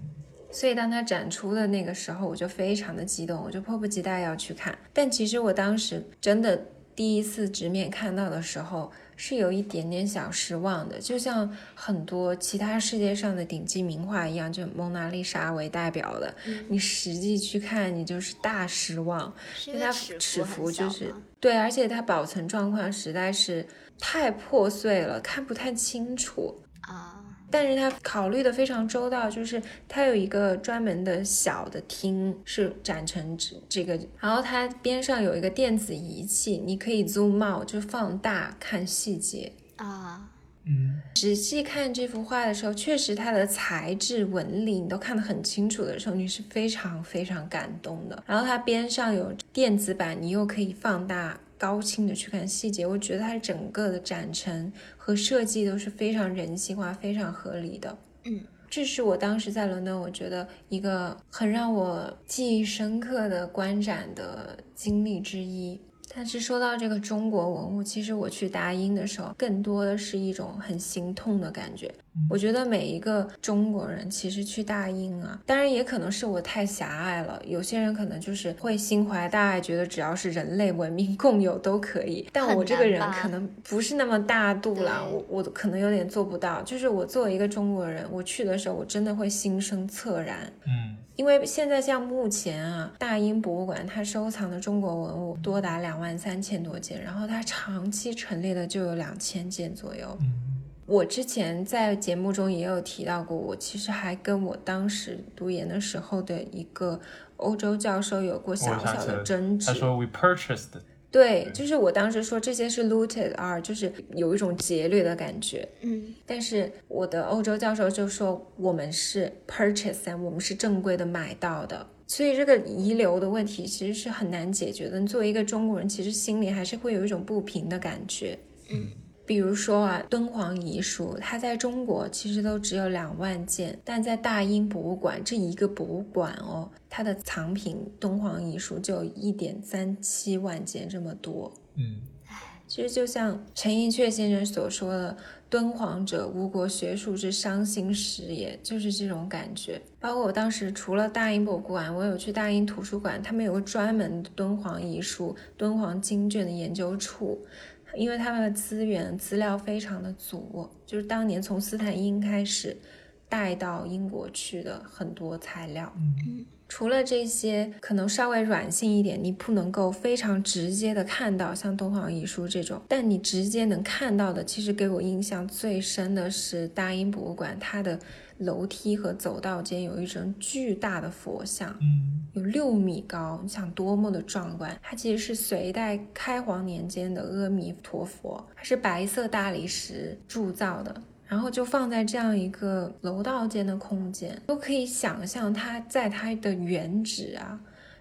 [SPEAKER 2] 所以当它展出的那个时候，我就非常的激动，我就迫不及待要去看。但其实我当时真的第一次直面看到的时候，是有一点点小失望的，就像很多其他世界上的顶级名画一样，就蒙娜丽莎为代表的，你实际去看，你就是大失望。因为它
[SPEAKER 3] 尺
[SPEAKER 2] 尺
[SPEAKER 3] 幅
[SPEAKER 2] 幅就是对，而且它保存状况实在是太破碎了，看不太清楚。
[SPEAKER 3] 啊，
[SPEAKER 2] 但是它考虑的非常周到，就是它有一个专门的小的厅是展成这这个，然后它边上有一个电子仪器，你可以 zoom out 就放大看细节。
[SPEAKER 3] 啊，
[SPEAKER 4] 嗯，
[SPEAKER 2] 仔细看这幅画的时候，确实它的材质纹理你都看得很清楚的时候，你是非常非常感动的。然后它边上有电子版，你又可以放大高清的去看细节。我觉得它整个的展陈和设计都是非常人性化、非常合理的。
[SPEAKER 3] 嗯，
[SPEAKER 2] 这是我当时在伦敦，我觉得一个很让我记忆深刻的观展的经历之一。但是说到这个中国文物，其实我去大英的时候，更多的是一种很心痛的感觉。我觉得每一个中国人其实去大英啊，当然也可能是我太狭隘了。有些人可能就是会心怀大爱，觉得只要是人类文明共有都可以。但我这个人可能不是那么大度啦，
[SPEAKER 3] 对
[SPEAKER 2] 我我可能有点做不到。就是我作为一个中国人，我去的时候，我真的会心生恻然。
[SPEAKER 4] 嗯，
[SPEAKER 2] 因为现在像目前啊，大英博物馆它收藏的中国文物多达两万三千多件，然后它长期陈列的就有两千件左右。我之前在节目中也有提到过，我其实还跟我当时读研的时候的一个欧洲教授有过小小的争执。
[SPEAKER 4] 他说 we purchased，
[SPEAKER 2] 对，就是我当时说这些是 looted art，就是有一种劫掠的感觉。
[SPEAKER 3] 嗯，
[SPEAKER 2] 但是我的欧洲教授就说我们是 purchase，我们是正规的买到的，所以这个遗留的问题其实是很难解决的。作为一个中国人，其实心里还是会有一种不平的感觉。
[SPEAKER 3] 嗯，
[SPEAKER 2] 比如说啊，敦煌遗书，它在中国其实都只有两万件，但在大英博物馆这一个博物馆哦，它的藏品敦煌遗书就有一点三七万件这么多。
[SPEAKER 4] 嗯，
[SPEAKER 2] 其实就像陈寅恪先生所说的“敦煌者，吴国学术之伤心史也”，就是这种感觉。包括我当时除了大英博物馆，我有去大英图书馆，他们有个专门的敦煌遗书、敦煌经卷的研究处。因为他们的资源资料非常的足，就是当年从斯坦因开始带到英国去的很多材料。
[SPEAKER 3] 嗯
[SPEAKER 2] 除了这些可能稍微软性一点，你不能够非常直接的看到像敦煌遗书这种，但你直接能看到的，其实给我印象最深的是大英博物馆，它的楼梯和走道间有一尊巨大的佛像，
[SPEAKER 4] 嗯
[SPEAKER 2] 有六米高，你想多么的壮观！它其实是隋代开皇年间的阿弥陀佛，它是白色大理石铸造的。然后就放在这样一个楼道间的空间，都可以想象它在它的原址啊，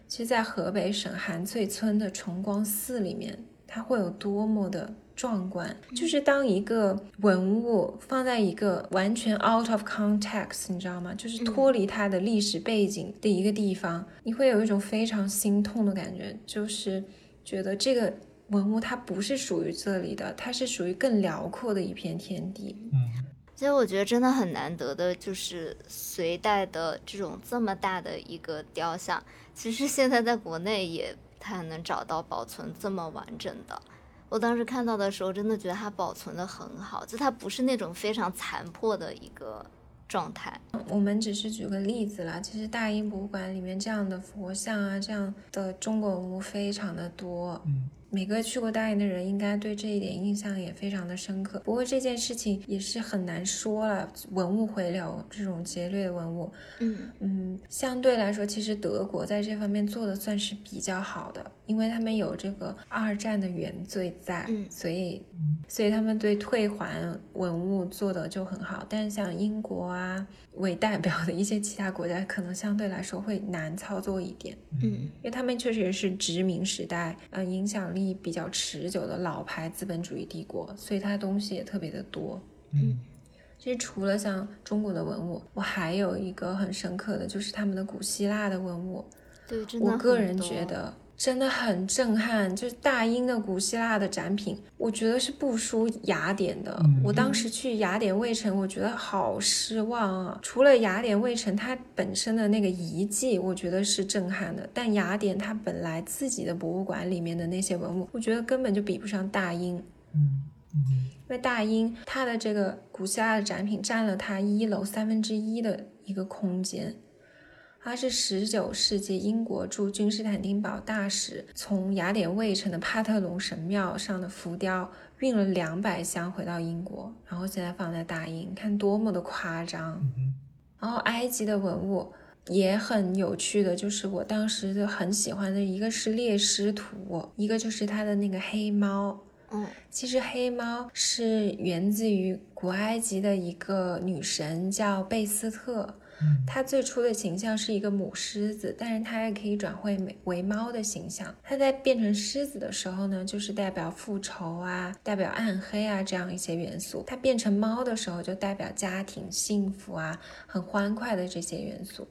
[SPEAKER 2] 其实，在河北省韩翠村的崇光寺里面，它会有多么的壮观。就是当一个文物放在一个完全 out of context，你知道吗？就是脱离它的历史背景的一个地方，你会有一种非常心痛的感觉，就是觉得这个。文物它不是属于这里的，它是属于更辽阔的一片天地。
[SPEAKER 4] 嗯
[SPEAKER 3] 所以我觉得真的很难得的，就是隋代的这种这么大的一个雕像，其实现在在国内也不太能找到保存这么完整的。我当时看到的时候，真的觉得它保存的很好，就它不是那种非常残破的一个状态。
[SPEAKER 2] 我们只是举个例子啦，其实大英博物馆里面这样的佛像啊，这样的中国文物非常的多。
[SPEAKER 4] 嗯
[SPEAKER 2] 每个去过大英的人应该对这一点印象也非常的深刻。不过这件事情也是很难说了，文物回流这种劫掠文物，
[SPEAKER 3] 嗯
[SPEAKER 2] 嗯，相对来说，其实德国在这方面做的算是比较好的，因为他们有这个二战的原罪在，
[SPEAKER 3] 嗯
[SPEAKER 2] 所以所以他们对退还文物做的就很好。但是像英国啊为代表的一些其他国家，可能相对来说会难操作一点。
[SPEAKER 3] 嗯
[SPEAKER 2] 因为他们确实是殖民时代，呃，影响力比较持久的老牌资本主义帝国，所以它东西也特别的多。
[SPEAKER 4] 嗯
[SPEAKER 2] 其实除了像中国的文物，我还有一个很深刻的，就是他们的古希腊的文物。
[SPEAKER 3] 对，真的
[SPEAKER 2] 我个人觉得真的很震撼，就是大英的古希腊的展品，我觉得是不输雅典的。
[SPEAKER 4] 嗯
[SPEAKER 2] 我当时去雅典卫城，我觉得好失望啊！除了雅典卫城它本身的那个遗迹，我觉得是震撼的，但雅典它本来自己的博物馆里面的那些文物，我觉得根本就比不上大英。
[SPEAKER 4] 嗯嗯
[SPEAKER 2] 因为大英它的这个古希腊的展品占了它一楼三分之一的一个空间，它是十九世纪英国驻君士坦丁堡大使从雅典卫城的帕特隆神庙上的浮雕运了两百箱回到英国，然后现在放在大英，看多么的夸张。
[SPEAKER 4] 嗯
[SPEAKER 2] 然后埃及的文物也很有趣的，就是我当时就很喜欢的一个是猎狮图，一个就是它的那个黑猫。
[SPEAKER 3] 嗯
[SPEAKER 2] 其实黑猫是源自于古埃及的一个女神叫贝斯特，
[SPEAKER 4] 嗯
[SPEAKER 2] 它最初的形象是一个母狮子，但是它也可以转会为为猫的形象。它在变成狮子的时候呢，就是代表复仇啊，代表暗黑啊这样一些元素；它变成猫的时候，就代表家庭幸福啊，很欢快的这些元素。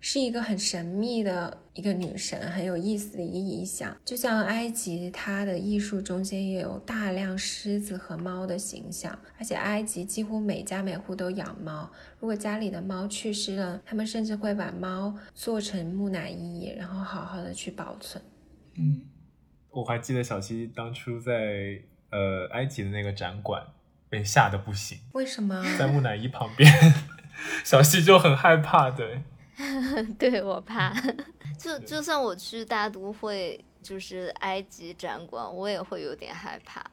[SPEAKER 2] 是一个很神秘的一个女神，很有意思的一个意象。就像埃及，它的艺术中间也有大量狮子和猫的形象，而且埃及几乎每家每户都养猫。如果家里的猫去世了，他们甚至会把猫做成木乃伊，然后好好的去保存。
[SPEAKER 3] 嗯
[SPEAKER 4] 我还记得小七当初在呃埃及的那个展馆被吓得不行，
[SPEAKER 2] 为什么？
[SPEAKER 4] 在木乃伊旁边，小西就很害怕，对，
[SPEAKER 3] 对我怕，就就算我去大都会，就是埃及展馆，我也会有点害怕。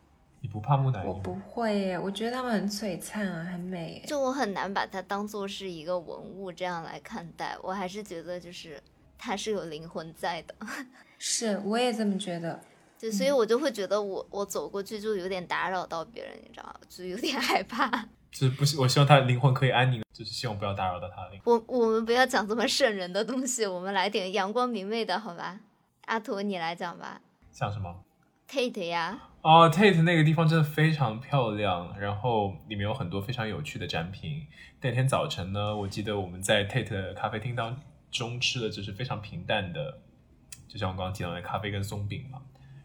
[SPEAKER 4] 你不怕木乃伊？
[SPEAKER 2] 我不会耶，我觉得他们很璀璨啊，很美。
[SPEAKER 3] 就我很难把它当做是一个文物这样来看待，我还是觉得就是它是有灵魂在的。
[SPEAKER 2] 是，我也这么觉得。
[SPEAKER 3] 对，所以我就会觉得我我走过去就有点打扰到别人，你知道吗？就有点害怕。
[SPEAKER 4] 就是不希，我希望他的灵魂可以安宁，就是希望不要打扰到他的灵魂。
[SPEAKER 3] 我我们不要讲这么瘆人的东西，我们来点阳光明媚的，好吧？阿图，你来讲吧。
[SPEAKER 4] 讲什么
[SPEAKER 3] ？Tate 呀，
[SPEAKER 4] 哦，Tate 那个地方真的非常漂亮，然后里面有很多非常有趣的展品。那天早晨呢，我记得我们在 Tate 的咖啡厅当中吃的就是非常平淡的，就像我刚刚提到的咖啡跟松饼嘛，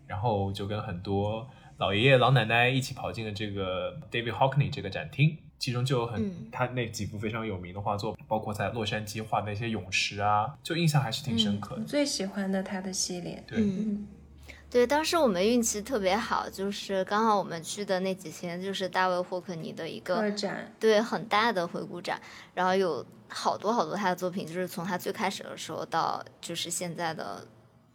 [SPEAKER 4] 然后就跟很多老爷爷老奶奶一起跑进了这个 David Hockney 这个展厅，其中就有很、
[SPEAKER 3] 嗯。
[SPEAKER 4] 他那几幅非常有名的画作，包括在洛杉矶画那些泳池啊，就印象还是挺深刻的。
[SPEAKER 2] 我最喜欢的他的系列。
[SPEAKER 4] 对，
[SPEAKER 3] 嗯，对，当时我们运气特别好，就是刚好我们去的那几天就是大卫霍克尼的一个
[SPEAKER 2] 展，
[SPEAKER 3] 对很大的回顾展，然后有好多好多他的作品，就是从他最开始的时候到就是现在的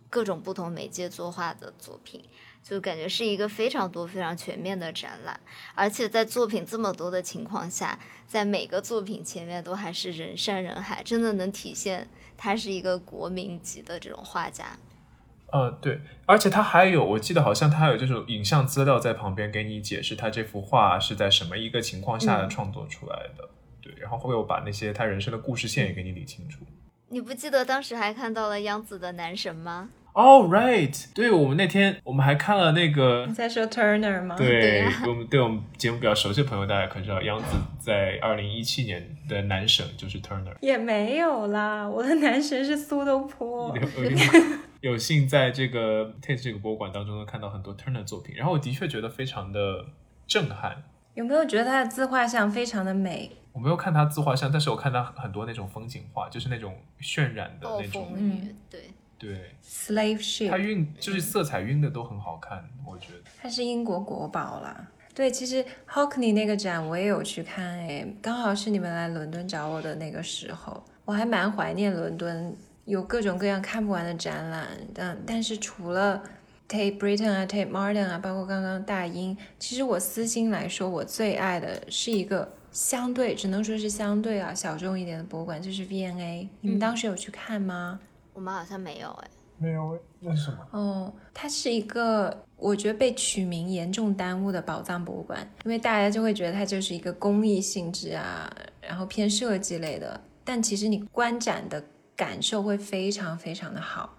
[SPEAKER 3] 各种不同媒介作画的作品，就感觉是一个非常多非常全面的展览，而且在作品这么多的情况下，在每个作品前面都还是人山人海，真的能体现他是一个国民级的这种画家。
[SPEAKER 4] 呃，对，而且他还有，我记得好像他还有这种影像资料在旁边给你解释他这幅画是在什么一个情况下
[SPEAKER 3] 嗯
[SPEAKER 4] 创作出来的。对，然后会有把那些他人生的故事线也给你理清楚。
[SPEAKER 3] 你不记得当时还看到了央子的男神吗？
[SPEAKER 4] 哦、right，对我们那天我们还看了那个
[SPEAKER 2] 你在说 Turner 吗？
[SPEAKER 3] 对
[SPEAKER 4] 我们对我们节目比较熟悉的朋友，大家可知道，杨子在二零一七年的男神就是 Turner。
[SPEAKER 2] 也没有啦，我的男神是苏东坡。
[SPEAKER 4] 有幸在这个 Tate 这个博物馆当中呢，看到很多 Turner 作品，然后我的确觉得非常的震撼。
[SPEAKER 2] 有没有觉得他的自画像非常的美？
[SPEAKER 4] 我没有看他自画像，但是我看他很多那种风景画，就是那种渲染的那种，
[SPEAKER 3] 嗯，对，
[SPEAKER 4] 对
[SPEAKER 2] ，Slave Ship，它
[SPEAKER 4] 晕就是色彩晕的都很好看，我觉得。
[SPEAKER 2] 它是英国国宝啦。对，其实 Hockney 那个展我也有去看，哎，刚好是你们来伦敦找我的那个时候，我还蛮怀念伦敦有各种各样看不完的展览。但但是除了 Tate Britain 啊、Tate Modern 啊，包括刚刚大英，其实我私心来说，我最爱的是一个相对只能说是相对啊小众一点的博物馆，就是 V&A。你们当时有去看吗？
[SPEAKER 3] 我们好像没有哎。
[SPEAKER 4] 没有，那是什么？
[SPEAKER 2] 哦，它是一个我觉得被取名严重耽误的宝藏博物馆，因为大家就会觉得它就是一个公益性质啊，然后偏设计类的，但其实你观展的感受会非常非常的好。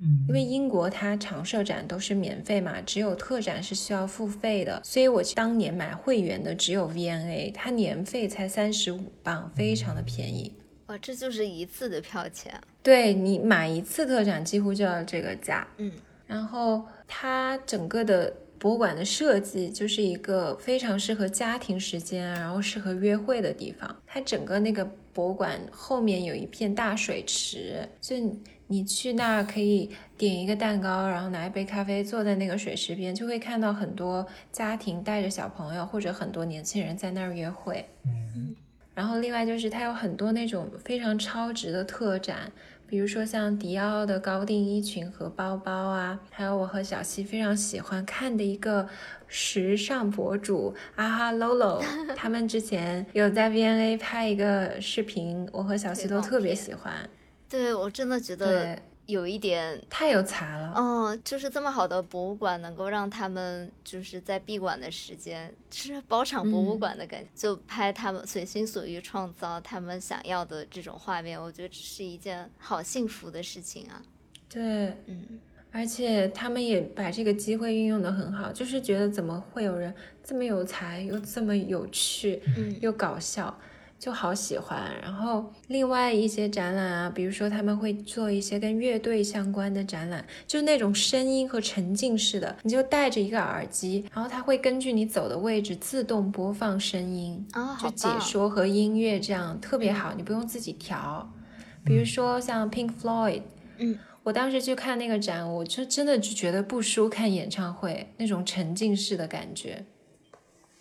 [SPEAKER 4] 嗯
[SPEAKER 2] 因为英国它常设展都是免费嘛，只有特展是需要付费的，所以我当年买会员的只有 V N A，它年费才三十五磅，非常的便宜。
[SPEAKER 3] 哇，这就是一次的票钱。
[SPEAKER 2] 对你买一次特展几乎就要这个价，
[SPEAKER 3] 嗯，
[SPEAKER 2] 然后它整个的博物馆的设计就是一个非常适合家庭时间啊，然后适合约会的地方。它整个那个博物馆后面有一片大水池，就你你去那儿可以点一个蛋糕，然后拿一杯咖啡，坐在那个水池边，就会看到很多家庭带着小朋友或者很多年轻人在那儿约会。
[SPEAKER 4] 嗯
[SPEAKER 2] 然后另外就是它有很多那种非常超值的特展，比如说像迪奥的高定衣裙和包包啊，还有我和小西非常喜欢看的一个时尚博主啊哈 Lolo，他们之前有在 V&A 拍一个视频，我和小西都特别喜欢。
[SPEAKER 3] 对我真的觉得
[SPEAKER 2] 对，
[SPEAKER 3] 有一点，
[SPEAKER 2] 太有才了。
[SPEAKER 3] 嗯，就是这么好的博物馆，能够让他们就是在闭馆的时间，就是包场博物
[SPEAKER 2] 嗯
[SPEAKER 3] 馆的感觉，就拍他们随心所欲创造他们想要的这种画面，我觉得这是一件好幸福的事情啊。
[SPEAKER 2] 对，
[SPEAKER 3] 嗯，
[SPEAKER 2] 而且他们也把这个机会运用的很好，就是觉得怎么会有人这么有才，又这么有趣，
[SPEAKER 3] 嗯
[SPEAKER 2] 又搞笑，就好喜欢。然后另外一些展览啊，比如说他们会做一些跟乐队相关的展览，就是那种声音和沉浸式的，你就戴着一个耳机，然后它会根据你走的位置自动播放声音，
[SPEAKER 3] 啊，好
[SPEAKER 2] 就解！说和音乐这样特别好，你不用自己调。比如说像 Pink Floyd，
[SPEAKER 3] 嗯，
[SPEAKER 2] 我当时去看那个展，我就真的就觉得不输看演唱会那种沉浸式的感觉。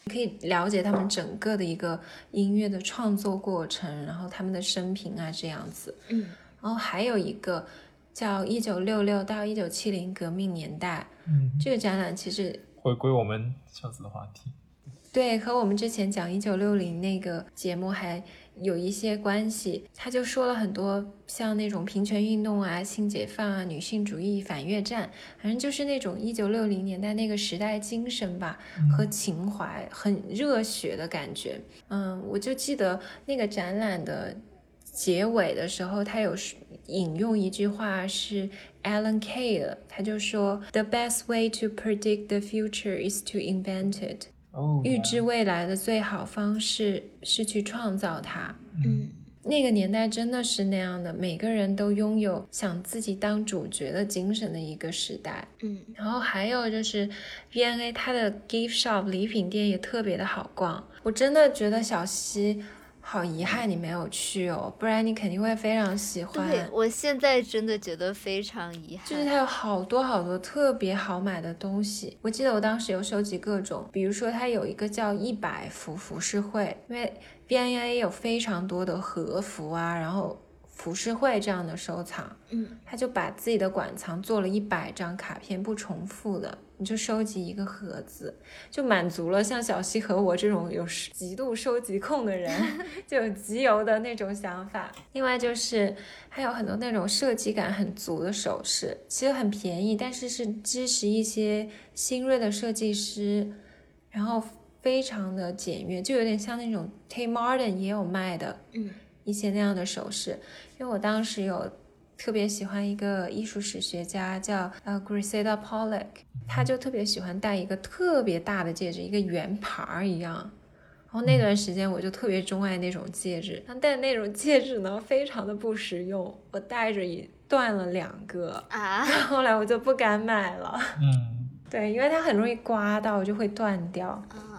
[SPEAKER 2] 你可以了解他们整个的一个音乐的创作过程，然后他们的生平啊这样子。
[SPEAKER 3] 嗯
[SPEAKER 2] 然后还有一个叫一九六六到一九七零革命年代，
[SPEAKER 4] 嗯，
[SPEAKER 2] 这个展览其实
[SPEAKER 4] 回归我们上次的话题。
[SPEAKER 2] 对，和我们之前讲一九六零那个节目还有一些关系。他就说了很多像那种平权运动啊、性解放啊、女性主义、反越战，反正就是那种一九六零年代那个时代精神吧和情怀，很热血的感觉。嗯，我就记得那个展览的结尾的时候，他有引用一句话是 Alan Kay 的，他就说：“The best way to predict the future is to invent it。”
[SPEAKER 4] 哦，
[SPEAKER 2] 预知未来的最好方式是去创造它。
[SPEAKER 3] 嗯
[SPEAKER 2] 那个年代真的是那样的，每个人都拥有想自己当主角的精神的一个时代。
[SPEAKER 3] 嗯，
[SPEAKER 2] 然后还有就是，V&A 它的 gift shop 礼品店也特别的好逛。我真的觉得小溪好遗憾你没有去哦，不然你肯定会非常喜欢。
[SPEAKER 3] 对我现在真的觉得非常遗憾。
[SPEAKER 2] 就是它有好多好多特别好买的东西。我记得我当时有收集各种，比如说它有一个叫一百服服饰会，因为 B N A 有非常多的和服啊，然后服饰会这样的收藏，
[SPEAKER 3] 嗯，
[SPEAKER 2] 他就把自己的馆藏做了一百张卡片，不重复的，你就收集一个盒子，就满足了像小西和我这种有极度收集控的人就有集邮的那种想法。另外就是还有很多那种设计感很足的首饰，其实很便宜，但是是支持一些新锐的设计师，然后非常的简约，就有点像那种 Tay Martin 也有卖的，
[SPEAKER 3] 嗯，
[SPEAKER 2] 一些那样的首饰。因为我当时有特别喜欢一个艺术史学家叫呃 Griseda Pollock，他就特别喜欢戴一个特别大的戒指，一个圆盘儿一样。然后那段时间我就特别钟爱那种戒指，但戴那种戒指呢非常的不实用，我戴着也断了两个，
[SPEAKER 3] 啊，
[SPEAKER 2] 后来我就不敢买了。
[SPEAKER 4] 嗯，
[SPEAKER 2] 对，因为它很容易刮到，就会断掉。
[SPEAKER 3] 啊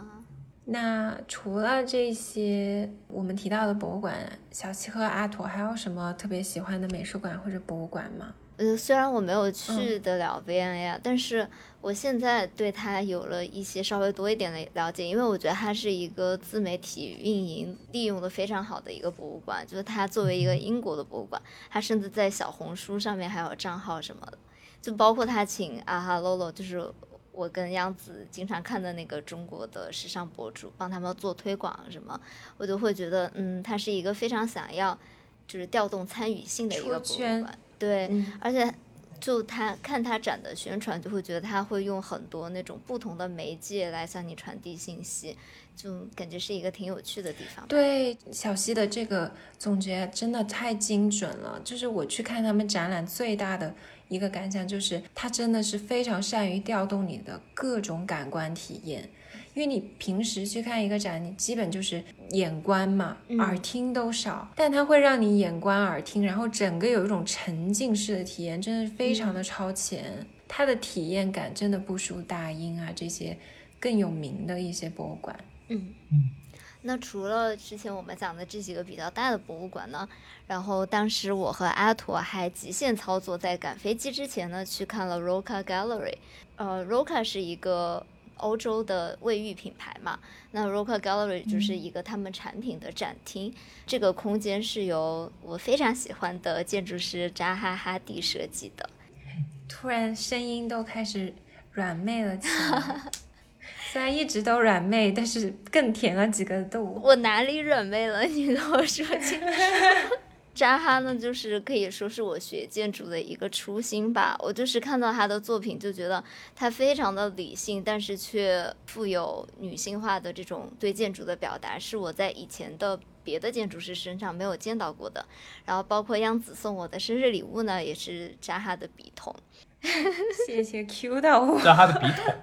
[SPEAKER 2] 那除了这些我们提到的博物馆，小七和阿驼还有什么特别喜欢的美术馆或者博物馆吗？
[SPEAKER 3] 呃，虽然我没有去得了 V&A，、啊，但是我现在对它有了一些稍微多一点的了解，因为我觉得它是一个自媒体运营利用的非常好的一个博物馆。就是它作为一个英国的博物馆，它甚至在小红书上面还有账号什么的，就包括它请啊哈 Lolo，就是我跟央子经常看的那个中国的时尚博主，帮他们做推广什么，我就会觉得，嗯，他是一个非常想要就是调动参与性的一个博物
[SPEAKER 2] 出圈
[SPEAKER 3] 馆，对。
[SPEAKER 2] 嗯，
[SPEAKER 3] 而且就他看他展的宣传，就会觉得他会用很多那种不同的媒介来向你传递信息，就感觉是一个挺有趣的地方。
[SPEAKER 2] 对，小溪的这个总结真的太精准了。就是我去看他们展览，最大的一个感想就是，它真的是非常善于调动你的各种感官体验。因为你平时去看一个展，你基本就是眼观嘛，
[SPEAKER 3] 嗯
[SPEAKER 2] 耳听都少，但它会让你眼观耳听，然后整个有一种沉浸式的体验，真的是非常的超前。它的体验感真的不输大英啊这些更有名的一些博物馆。
[SPEAKER 3] 嗯
[SPEAKER 4] 嗯。
[SPEAKER 3] 那除了之前我们讲的这几个比较大的博物馆呢，然后当时我和阿驼还极限操作，在赶飞机之前呢，去看了 Roca Gallery。呃，Roca 是一个欧洲的卫浴品牌嘛，那 Roca Gallery 就是一个他们产品的展厅。这个空间是由我非常喜欢的建筑师扎哈哈迪设计的。
[SPEAKER 2] 突然声音都开始软妹了起来。虽然一直都软妹，但是更甜了几个度。
[SPEAKER 3] 我哪里软妹了？你跟我说清楚。扎哈呢，就是可以说是我学建筑的一个初心吧。我就是看到他的作品，就觉得他非常的理性，但是却富有女性化的这种对建筑的表达，是我在以前的别的建筑师身上没有见到过的。然后包括央子送我的生日礼物呢，也是扎哈的笔筒
[SPEAKER 2] 谢谢 Q 到我。
[SPEAKER 4] 扎哈的笔筒。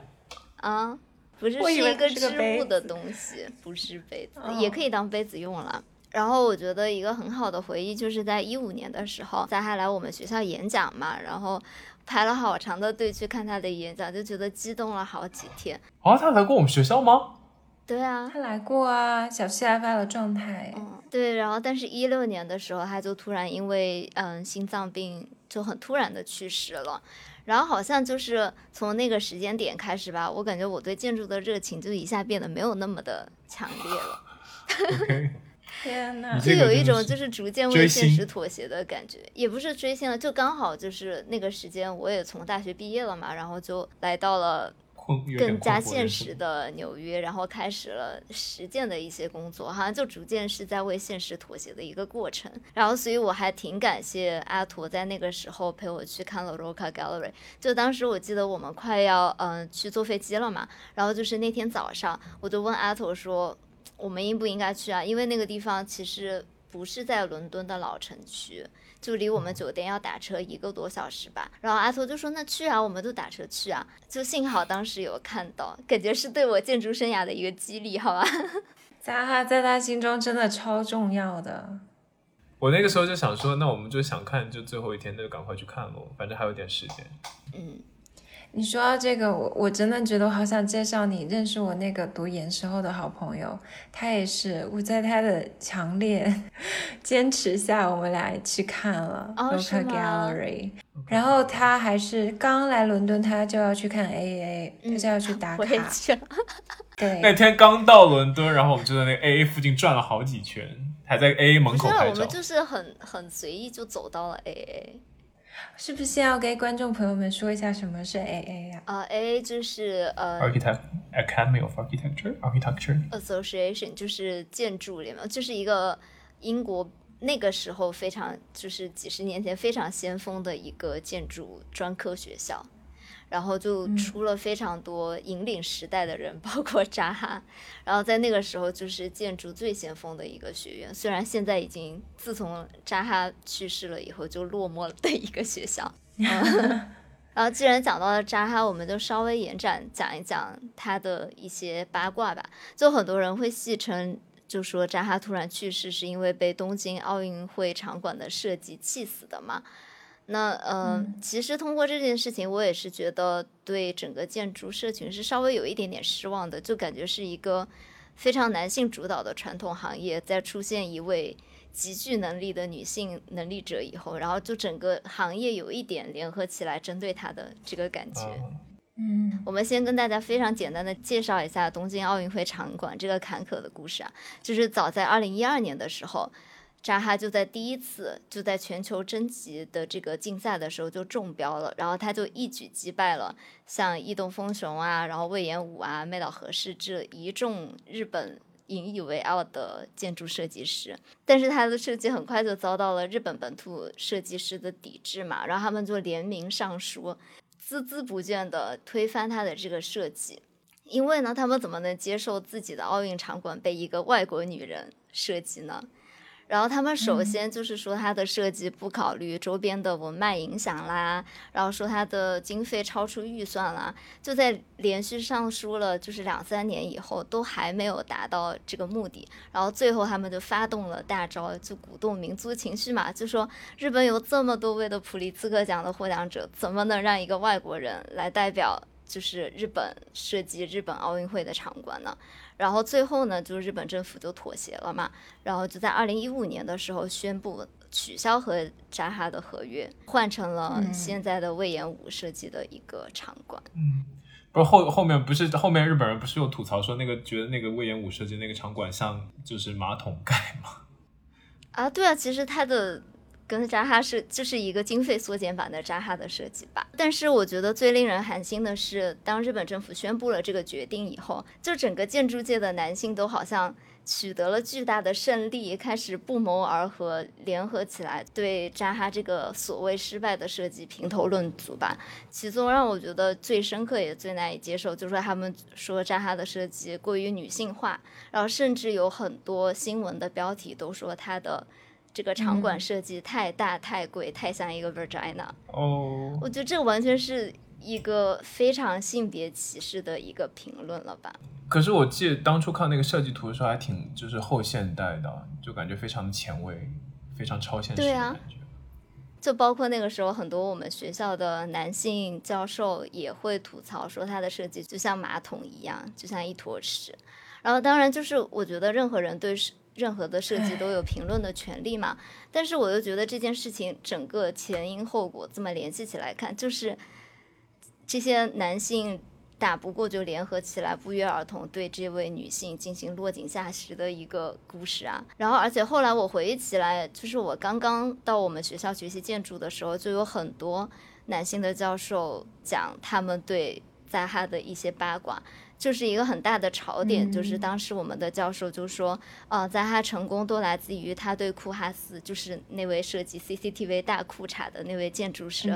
[SPEAKER 3] 啊，不是是一个织
[SPEAKER 2] 杯
[SPEAKER 3] 物的东西，不是杯子，
[SPEAKER 2] 哦
[SPEAKER 3] 也可以当杯子用了。然后我觉得一个很好的回忆就是在一五年的时候，在他来我们学校演讲嘛，然后排了好长的队去看他的演讲，就觉得激动了好几天。
[SPEAKER 4] 啊，他来过我们学校吗？
[SPEAKER 3] 对啊，
[SPEAKER 2] 他来过啊，小七还发了状态。
[SPEAKER 3] 嗯，对，然后但是一六年的时候，他就突然因为嗯心脏病就很突然的去世了。然后好像就是从那个时间点开始吧，我感觉我对建筑的热情就一下变得没有那么的强烈了。
[SPEAKER 2] 天
[SPEAKER 4] 呐！
[SPEAKER 3] 就有一种就是逐渐为现实妥协的感觉，也不是追星了，就刚好就是那个时间，我也从大学毕业了嘛，然后就来到了
[SPEAKER 4] 困
[SPEAKER 3] 更加现实的纽约，然后开始了实践的一些工作，好像就逐渐是在为现实妥协的一个过程。然后，所以我还挺感谢阿驼在那个时候陪我去看了 Roca Gallery。就当时我记得我们快要嗯、呃去坐飞机了嘛，然后就是那天早上，我就问阿驼说，我们应不应该去啊？因为那个地方其实不是在伦敦的老城区。就离我们酒店要打车一个多小时吧，然后阿托就说那去啊，我们就打车去啊。就幸好当时有看到，感觉是对我建筑生涯的一个激励，好吧？
[SPEAKER 2] 扎哈在他心中真的超重要的。
[SPEAKER 4] 我那个时候就想说，那我们就想看，就最后一天，那就赶快去看喽，反正还有点时间。
[SPEAKER 3] 嗯，
[SPEAKER 2] 你说到这个，我我真的觉得我好想介绍你认识我那个读研时候的好朋友，他也是我在他的强烈 坚持下，我们俩去看了
[SPEAKER 3] 哦
[SPEAKER 2] Local
[SPEAKER 3] 是吗
[SPEAKER 2] Gallery，然后他还是刚来伦敦，他就要去看 AA，他就要去打卡，
[SPEAKER 3] 对。
[SPEAKER 4] 那，天刚到伦敦，然后我们就在那个 AA 附近转了好几圈，还在 AA 门，口拍照
[SPEAKER 3] 我们。就是很很随意就走到了 AA。
[SPEAKER 2] 是不是先要给观众朋友们说一下什么是 AA 啊？
[SPEAKER 3] 啊、a a 就是呃
[SPEAKER 4] Architect Academy of Architecture Architecture。
[SPEAKER 3] association，就是建筑联盟，就是一个英国那个时候非常就是几十年前非常先锋的一个建筑专科学校。然后就出了非常多引领时代的人，包括扎哈。然后在那个时候，就是建筑最先锋的一个学院。虽然现在已经自从扎哈去世了以后就落寞了的一个学校。嗯然后既然讲到了扎哈，我们就稍微延展讲一讲他的一些八卦吧。就很多人会戏称，就说扎哈突然去世是因为被东京奥运会场馆的设计气死的嘛。那呃，其实通过这件事情，我也是觉得对整个建筑社群是稍微有一点点失望的，就感觉是一个非常男性主导的传统行业，在出现一位极具能力的女性能力者以后，然后就整个行业有一点联合起来针对她的这个感觉。
[SPEAKER 2] 嗯
[SPEAKER 3] 我们先跟大家非常简单的介绍一下东京奥运会场馆这个坎坷的故事啊，就是早在二零一二年的时候，扎哈就在第一次就在全球征集的这个竞赛的时候就中标了，然后他就一举击败了像异动风雄啊，然后魏延武啊、妹岛和世这一众日本。引以为傲的建筑设计师，但是他的设计很快就遭到了日本本土设计师的抵制嘛，然后他们就联名上书，孜孜不倦地推翻他的这个设计，因为呢，他们怎么能接受自己的奥运场馆被一个外国女人设计呢？然后他们首先就是说他的设计不考虑周边的文脉影响啦，然后说他的经费超出预算啦，就在连续上书了就是两三年以后，都还没有达到这个目的。然后最后他们就发动了大招，就鼓动民族情绪嘛，就说日本有这么多位的普利兹克奖的获奖者，怎么能让一个外国人来代表就是日本设计日本奥运会的场馆呢？然后最后呢，就是日本政府就妥协了嘛，然后就在二零一五年的时候宣布取消和扎哈的合约，换成了现在的魏延武设计的一个场馆。
[SPEAKER 4] 嗯，不是后后面不是后面日本人不是又吐槽说那个觉得那个魏延武设计那个场馆像就是马桶盖吗？
[SPEAKER 3] 啊，对啊，其实它的跟扎哈是就是一个经费缩减版的扎哈的设计吧。但是我觉得最令人寒心的是，当日本政府宣布了这个决定以后，就整个建筑界的男性都好像取得了巨大的胜利，开始不谋而合，联合起来对扎哈这个所谓失败的设计评头论足吧。其中让我觉得最深刻也最难以接受，就是他们说扎哈的设计过于女性化，然后甚至有很多新闻的标题都说他的这个场馆设计太大、太贵、太像一个 virgina。
[SPEAKER 4] 哦，
[SPEAKER 3] 我觉得这个完全是一个非常性别歧视的一个评论了吧？
[SPEAKER 4] 可是我记得当初看那个设计图的时候还挺就是后现代的，就感觉非常的前卫，非常超现实的
[SPEAKER 3] 对啊
[SPEAKER 4] 感觉。
[SPEAKER 3] 就包括那个时候，很多我们学校的男性教授也会吐槽说，他的设计就像马桶一样，就像一坨屎。然后，当然就是我觉得任何人对是任何的设计都有评论的权利嘛。但是，我又觉得这件事情整个前因后果这么联系起来看，就是这些男性打不过就联合起来，不约而同对这位女性进行落井下石的一个故事啊。然后，而且后来我回忆起来，就是我刚刚到我们学校学习建筑的时候，就有很多男性的教授讲他们对扎哈的一些八卦。就是一个很大的槽点，就是当时我们的教授就说，呃，扎哈成功都来自于他对库哈斯，就是那位设计 CCTV 大裤衩的那位建筑师，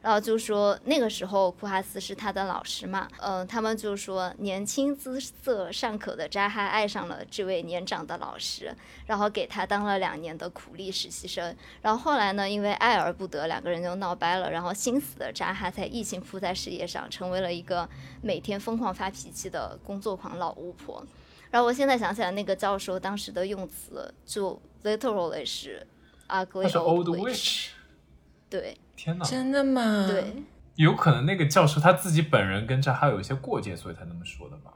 [SPEAKER 3] 然后就说那个时候库哈斯是他的老师嘛，呃，他们就说年轻姿色尚可的扎哈爱上了这位年长的老师，然后给他当了两年的苦力实习生，然后后来呢，因为爱而不得，两个人就闹掰了，然后心死的扎哈才一心扑在事业上，成为了一个每天疯狂发脾气的工作狂老巫婆。然后我现在想起来，那个教授当时的用词就 literally 是 ugly old。Witch。对
[SPEAKER 4] 天哪，
[SPEAKER 2] 真的吗？
[SPEAKER 3] 对，
[SPEAKER 4] 有可能那个教授他自己本人跟扎哈有一些过节，所以才那么说的吧？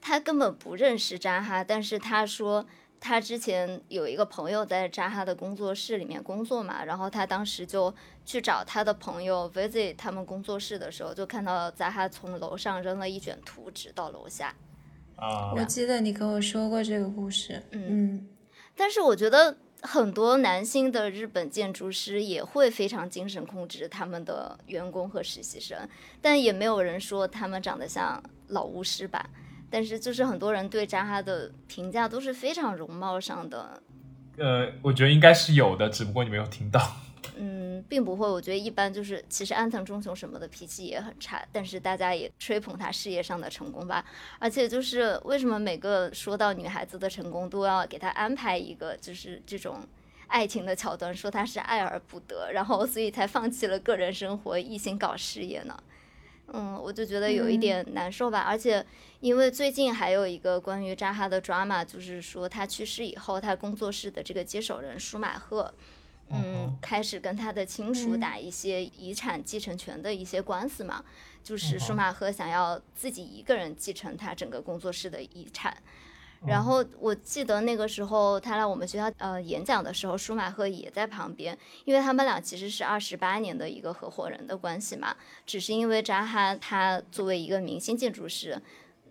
[SPEAKER 3] 他根本不认识扎哈，但是他说他之前有一个朋友在扎哈的工作室里面工作嘛，然后他当时就去找他的朋友 visit 他们工作室的时候，就看到扎哈从楼上扔了一卷图纸到楼下。
[SPEAKER 4] 啊，
[SPEAKER 2] 我记得你跟我说过这个故事。嗯
[SPEAKER 3] 但是我觉得很多男性的日本建筑师也会非常精神控制他们的员工和实习生，但也没有人说他们长得像老巫师吧。但是就是很多人对扎哈的评价都是非常容貌上的，
[SPEAKER 4] 呃，我觉得应该是有的，只不过你没有听到。
[SPEAKER 3] 嗯，并不会。我觉得一般就是，其实安藤忠雄什么的脾气也很差，但是大家也吹捧他事业上的成功吧。而且就是为什么每个说到女孩子的成功都要给她安排一个就是这种爱情的桥段，说她是爱而不得，然后所以才放弃了个人生活，一心搞事业呢？嗯，我就觉得有一点难受吧。而且因为最近还有一个关于扎哈的 drama，就是说他去世以后，他工作室的这个接手人舒马赫。嗯，开始跟他的亲属打一些遗产继承权的一些官司嘛，就是舒马赫想要自己一个人继承他整个工作室的遗产。然后我记得那个时候他来我们学校呃演讲的时候，舒马赫也在旁边，因为他们俩其实是二十八年的一个合伙人的关系嘛，只是因为扎哈他作为一个明星建筑师，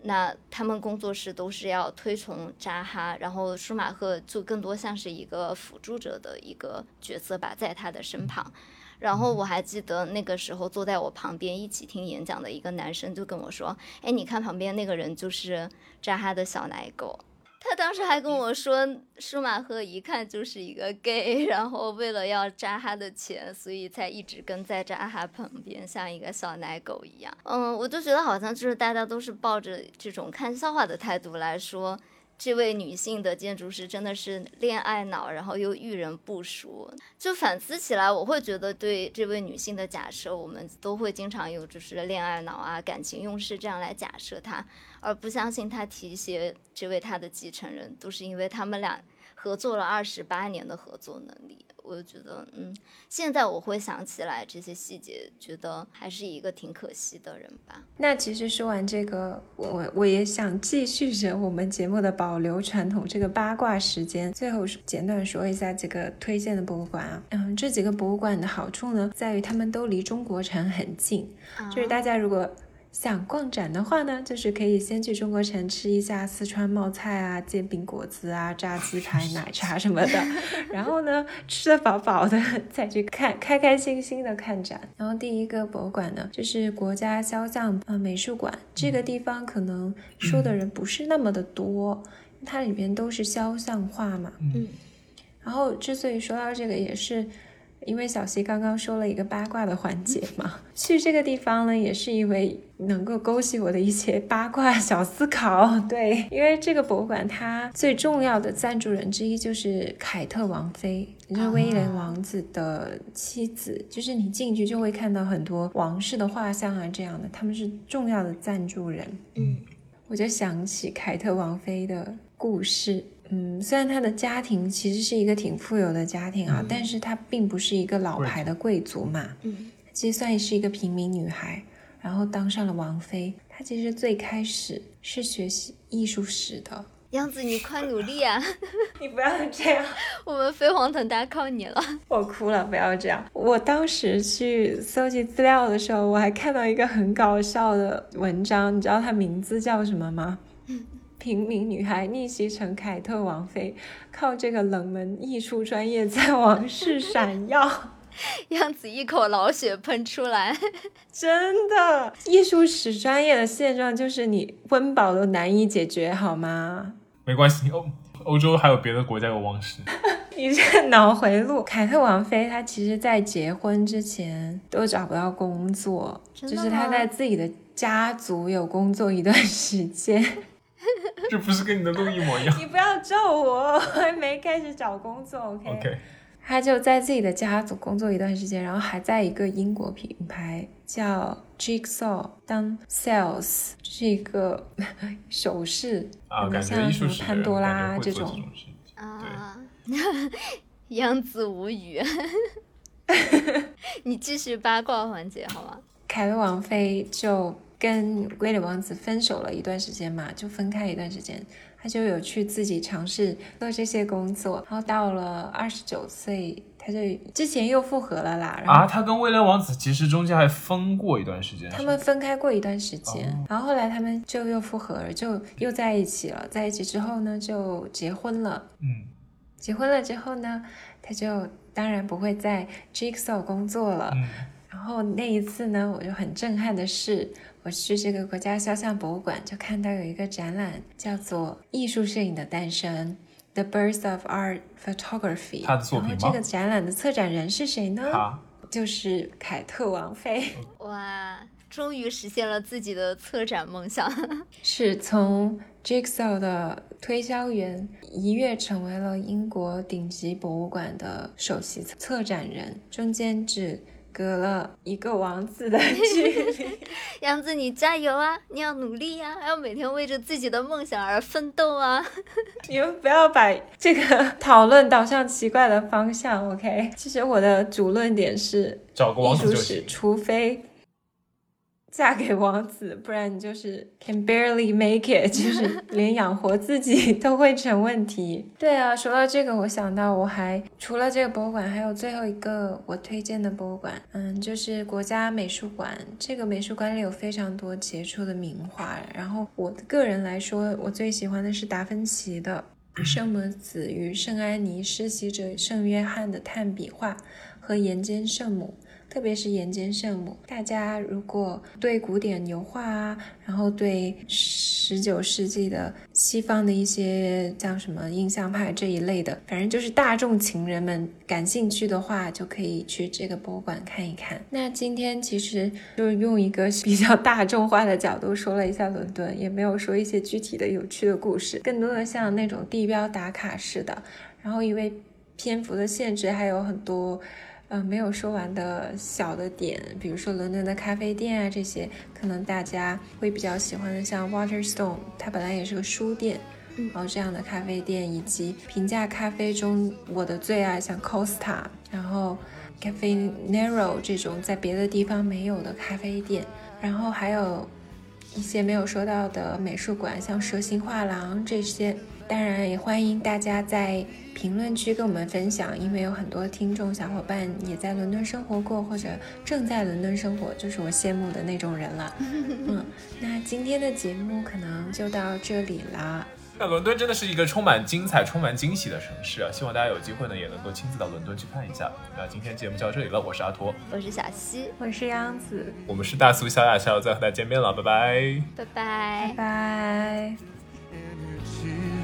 [SPEAKER 3] 那他们工作室都是要推崇扎哈，然后舒马赫就更多像是一个辅助者的一个角色吧，在他的身旁。然后我还记得那个时候坐在我旁边一起听演讲的一个男生就跟我说：“哎，你看旁边那个人就是扎哈的小奶狗。”他当时还跟我说，舒马赫一看就是一个 gay，然后为了要扎哈的钱，所以才一直跟在扎哈旁边，像一个小奶狗一样。嗯，我就觉得好像就是大家都是抱着这种看笑话的态度来说，这位女性的建筑师真的是恋爱脑，然后又遇人不淑。就反思起来，我会觉得对这位女性的假设，我们都会经常有就是恋爱脑啊、感情用事这样来假设她，而不相信她提携这位她的继承人，都是因为他们俩合作了二十八年的合作能力。我就觉得，嗯，现在我会想起来这些细节，觉得还是一个挺可惜的人吧。
[SPEAKER 2] 那其实说完这个，我我也想继续着我们节目的保留传统，这个八卦时间，最后简短说一下几个推荐的博物馆啊。嗯，这几个博物馆的好处呢，在于他们都离中国城很近，就是大家如果。想逛展的话呢，就是可以先去中国城吃一下四川冒菜啊、煎饼果子啊、炸鸡排、奶茶什么的，然后呢吃的饱饱的再去看，开开心心的看展。然后第一个博物馆呢，就是国家肖像呃美术馆，这个地方可能说的人不是那么的多，它里面都是肖像画嘛。
[SPEAKER 3] 嗯。
[SPEAKER 2] 然后之所以说到这个，也是。因为小溪刚刚说了一个八卦的环节嘛，去这个地方呢，也是因为能够勾起我的一些八卦小思考。对，因为这个博物馆它最重要的赞助人之一就是凯特王妃，也就是威廉王子的妻子。就是你进去就会看到很多王室的画像啊，这样的，他们是重要的赞助人。
[SPEAKER 3] 嗯，
[SPEAKER 2] 我就想起凯特王妃的故事。嗯，虽然她的家庭其实是一个挺富有的家庭啊，
[SPEAKER 3] 嗯
[SPEAKER 2] 但是她并不是一个老牌的贵族嘛，
[SPEAKER 3] 嗯
[SPEAKER 2] 其实算是一个平民女孩，然后当上了王妃。她其实最开始是学习艺术史的。
[SPEAKER 3] 杨子，你快努力啊！
[SPEAKER 2] 你不要这样，
[SPEAKER 3] 我们飞黄腾达靠你了。
[SPEAKER 2] 我哭了，不要这样。我当时去搜集资料的时候，我还看到一个很搞笑的文章，你知道它名字叫什么吗？平民女孩逆袭成凯特王妃，靠这个冷门艺术专业在王室 闪耀。
[SPEAKER 3] 样子一口老血喷出来，
[SPEAKER 2] 真的，艺术史专业的现状就是你温饱都难以解决，好吗？
[SPEAKER 4] 没关系，欧欧洲还有别的国家有王室。
[SPEAKER 2] 你这脑回路，凯特王妃她其实在结婚之前都找不到工作，就是她在自己的家族有工作一段时间。
[SPEAKER 4] 这不是跟你的路一模一样
[SPEAKER 2] 你不要咒我，我还没开始找工作
[SPEAKER 4] ，OK？,？OK，
[SPEAKER 2] 她就在自己的家族工作一段时间，然后还在一个英国品牌叫 Jigsaw 当 sales，是一个 首饰，
[SPEAKER 4] 啊，感觉
[SPEAKER 2] 像什么
[SPEAKER 4] 艺术
[SPEAKER 2] 潘多拉这种。
[SPEAKER 3] 啊，杨子无语，你继续八卦环节好吗？
[SPEAKER 2] 凯特王妃就跟威廉王子分手了一段时间嘛，就分开一段时间，他就有去自己尝试做这些工作，然后到了二十九岁，他就之前又复合了啦，
[SPEAKER 4] 啊，他跟威廉王子其实中间还分过一段时间，
[SPEAKER 2] 他们分开过一段时间，
[SPEAKER 4] 哦
[SPEAKER 2] 然后后来他们就又复合了，就又在一起了，在一起之后呢，就结婚了。
[SPEAKER 4] 嗯，
[SPEAKER 2] 结婚了之后呢，他就当然不会在 Jigsaw 工作了。
[SPEAKER 4] 嗯
[SPEAKER 2] 然后那一次呢，我就很震撼的是，我去这个国家肖像博物馆，就看到有一个展览，叫做《艺术摄影的诞生》（The Birth of Art Photography）。
[SPEAKER 4] 他的作品吗
[SPEAKER 2] 然后这个展览的策展人是谁呢？就是凯特王妃。
[SPEAKER 3] 哇，终于实现了自己的策展梦想。
[SPEAKER 2] 是从 Jigsaw 的推销员一跃成为了英国顶级博物馆的首席策展人，中间只隔了一个王子的 距离。
[SPEAKER 3] 杨子，你加油啊！你要努力呀、要每天为着自己的梦想而奋斗啊！
[SPEAKER 2] 你们不要把这个讨论导向奇怪的方向，OK？其实我的主论点是，
[SPEAKER 4] 找个
[SPEAKER 2] 艺术史
[SPEAKER 4] 王子就行。
[SPEAKER 2] 除非嫁给王子，不然你就是 can barely make it，就是连养活自己 都会成问题。对啊，说到这个，我想到我还除了这个博物馆，还有最后一个我推荐的博物馆，嗯，就是国家美术馆。这个美术馆里有非常多杰出的名画，然后我个人来说，我最喜欢的是达芬奇的。圣母子与圣安妮施洗者圣约翰的炭笔画和岩间圣母，特别是岩间圣母。大家如果对古典油画啊，然后对十九世纪的西方的一些像什么印象派这一类的，反正就是大众情人们感兴趣的话，就可以去这个博物馆看一看。那今天其实就用一个比较大众化的角度说了一下伦敦，也没有说一些具体的有趣的故事，更多的像那种地标打卡式的。然后因为篇幅的限制，还有很多。呃，没有说完的小的点，比如说伦敦的咖啡店啊，这些可能大家会比较喜欢的，像 Waterstone，它本来也是个书店，
[SPEAKER 3] 嗯
[SPEAKER 2] 然后这样的咖啡店，以及平价咖啡中我的最爱，像 Costa，然后 Cafe Nero 这种在别的地方没有的咖啡店，然后还有一些没有说到的美术馆，像蛇形画廊这些。当然，也欢迎大家在评论区跟我们分享，因为有很多听众小伙伴也在伦敦生活过，或者正在伦敦生活，就是我羡慕的那种人了。嗯，那今天的节目可能就到这里了。
[SPEAKER 4] 那伦敦真的是一个充满精彩、充满惊喜的城市啊！希望大家有机会呢，也能够亲自到伦敦去看一下。那今天节目就到这里了，我是阿托，
[SPEAKER 3] 我是小西，
[SPEAKER 2] 我是杨子，
[SPEAKER 4] 我们是大苏小雅，下周再和大家见面了，拜拜。
[SPEAKER 3] 拜
[SPEAKER 2] 拜
[SPEAKER 3] 拜。
[SPEAKER 2] 拜。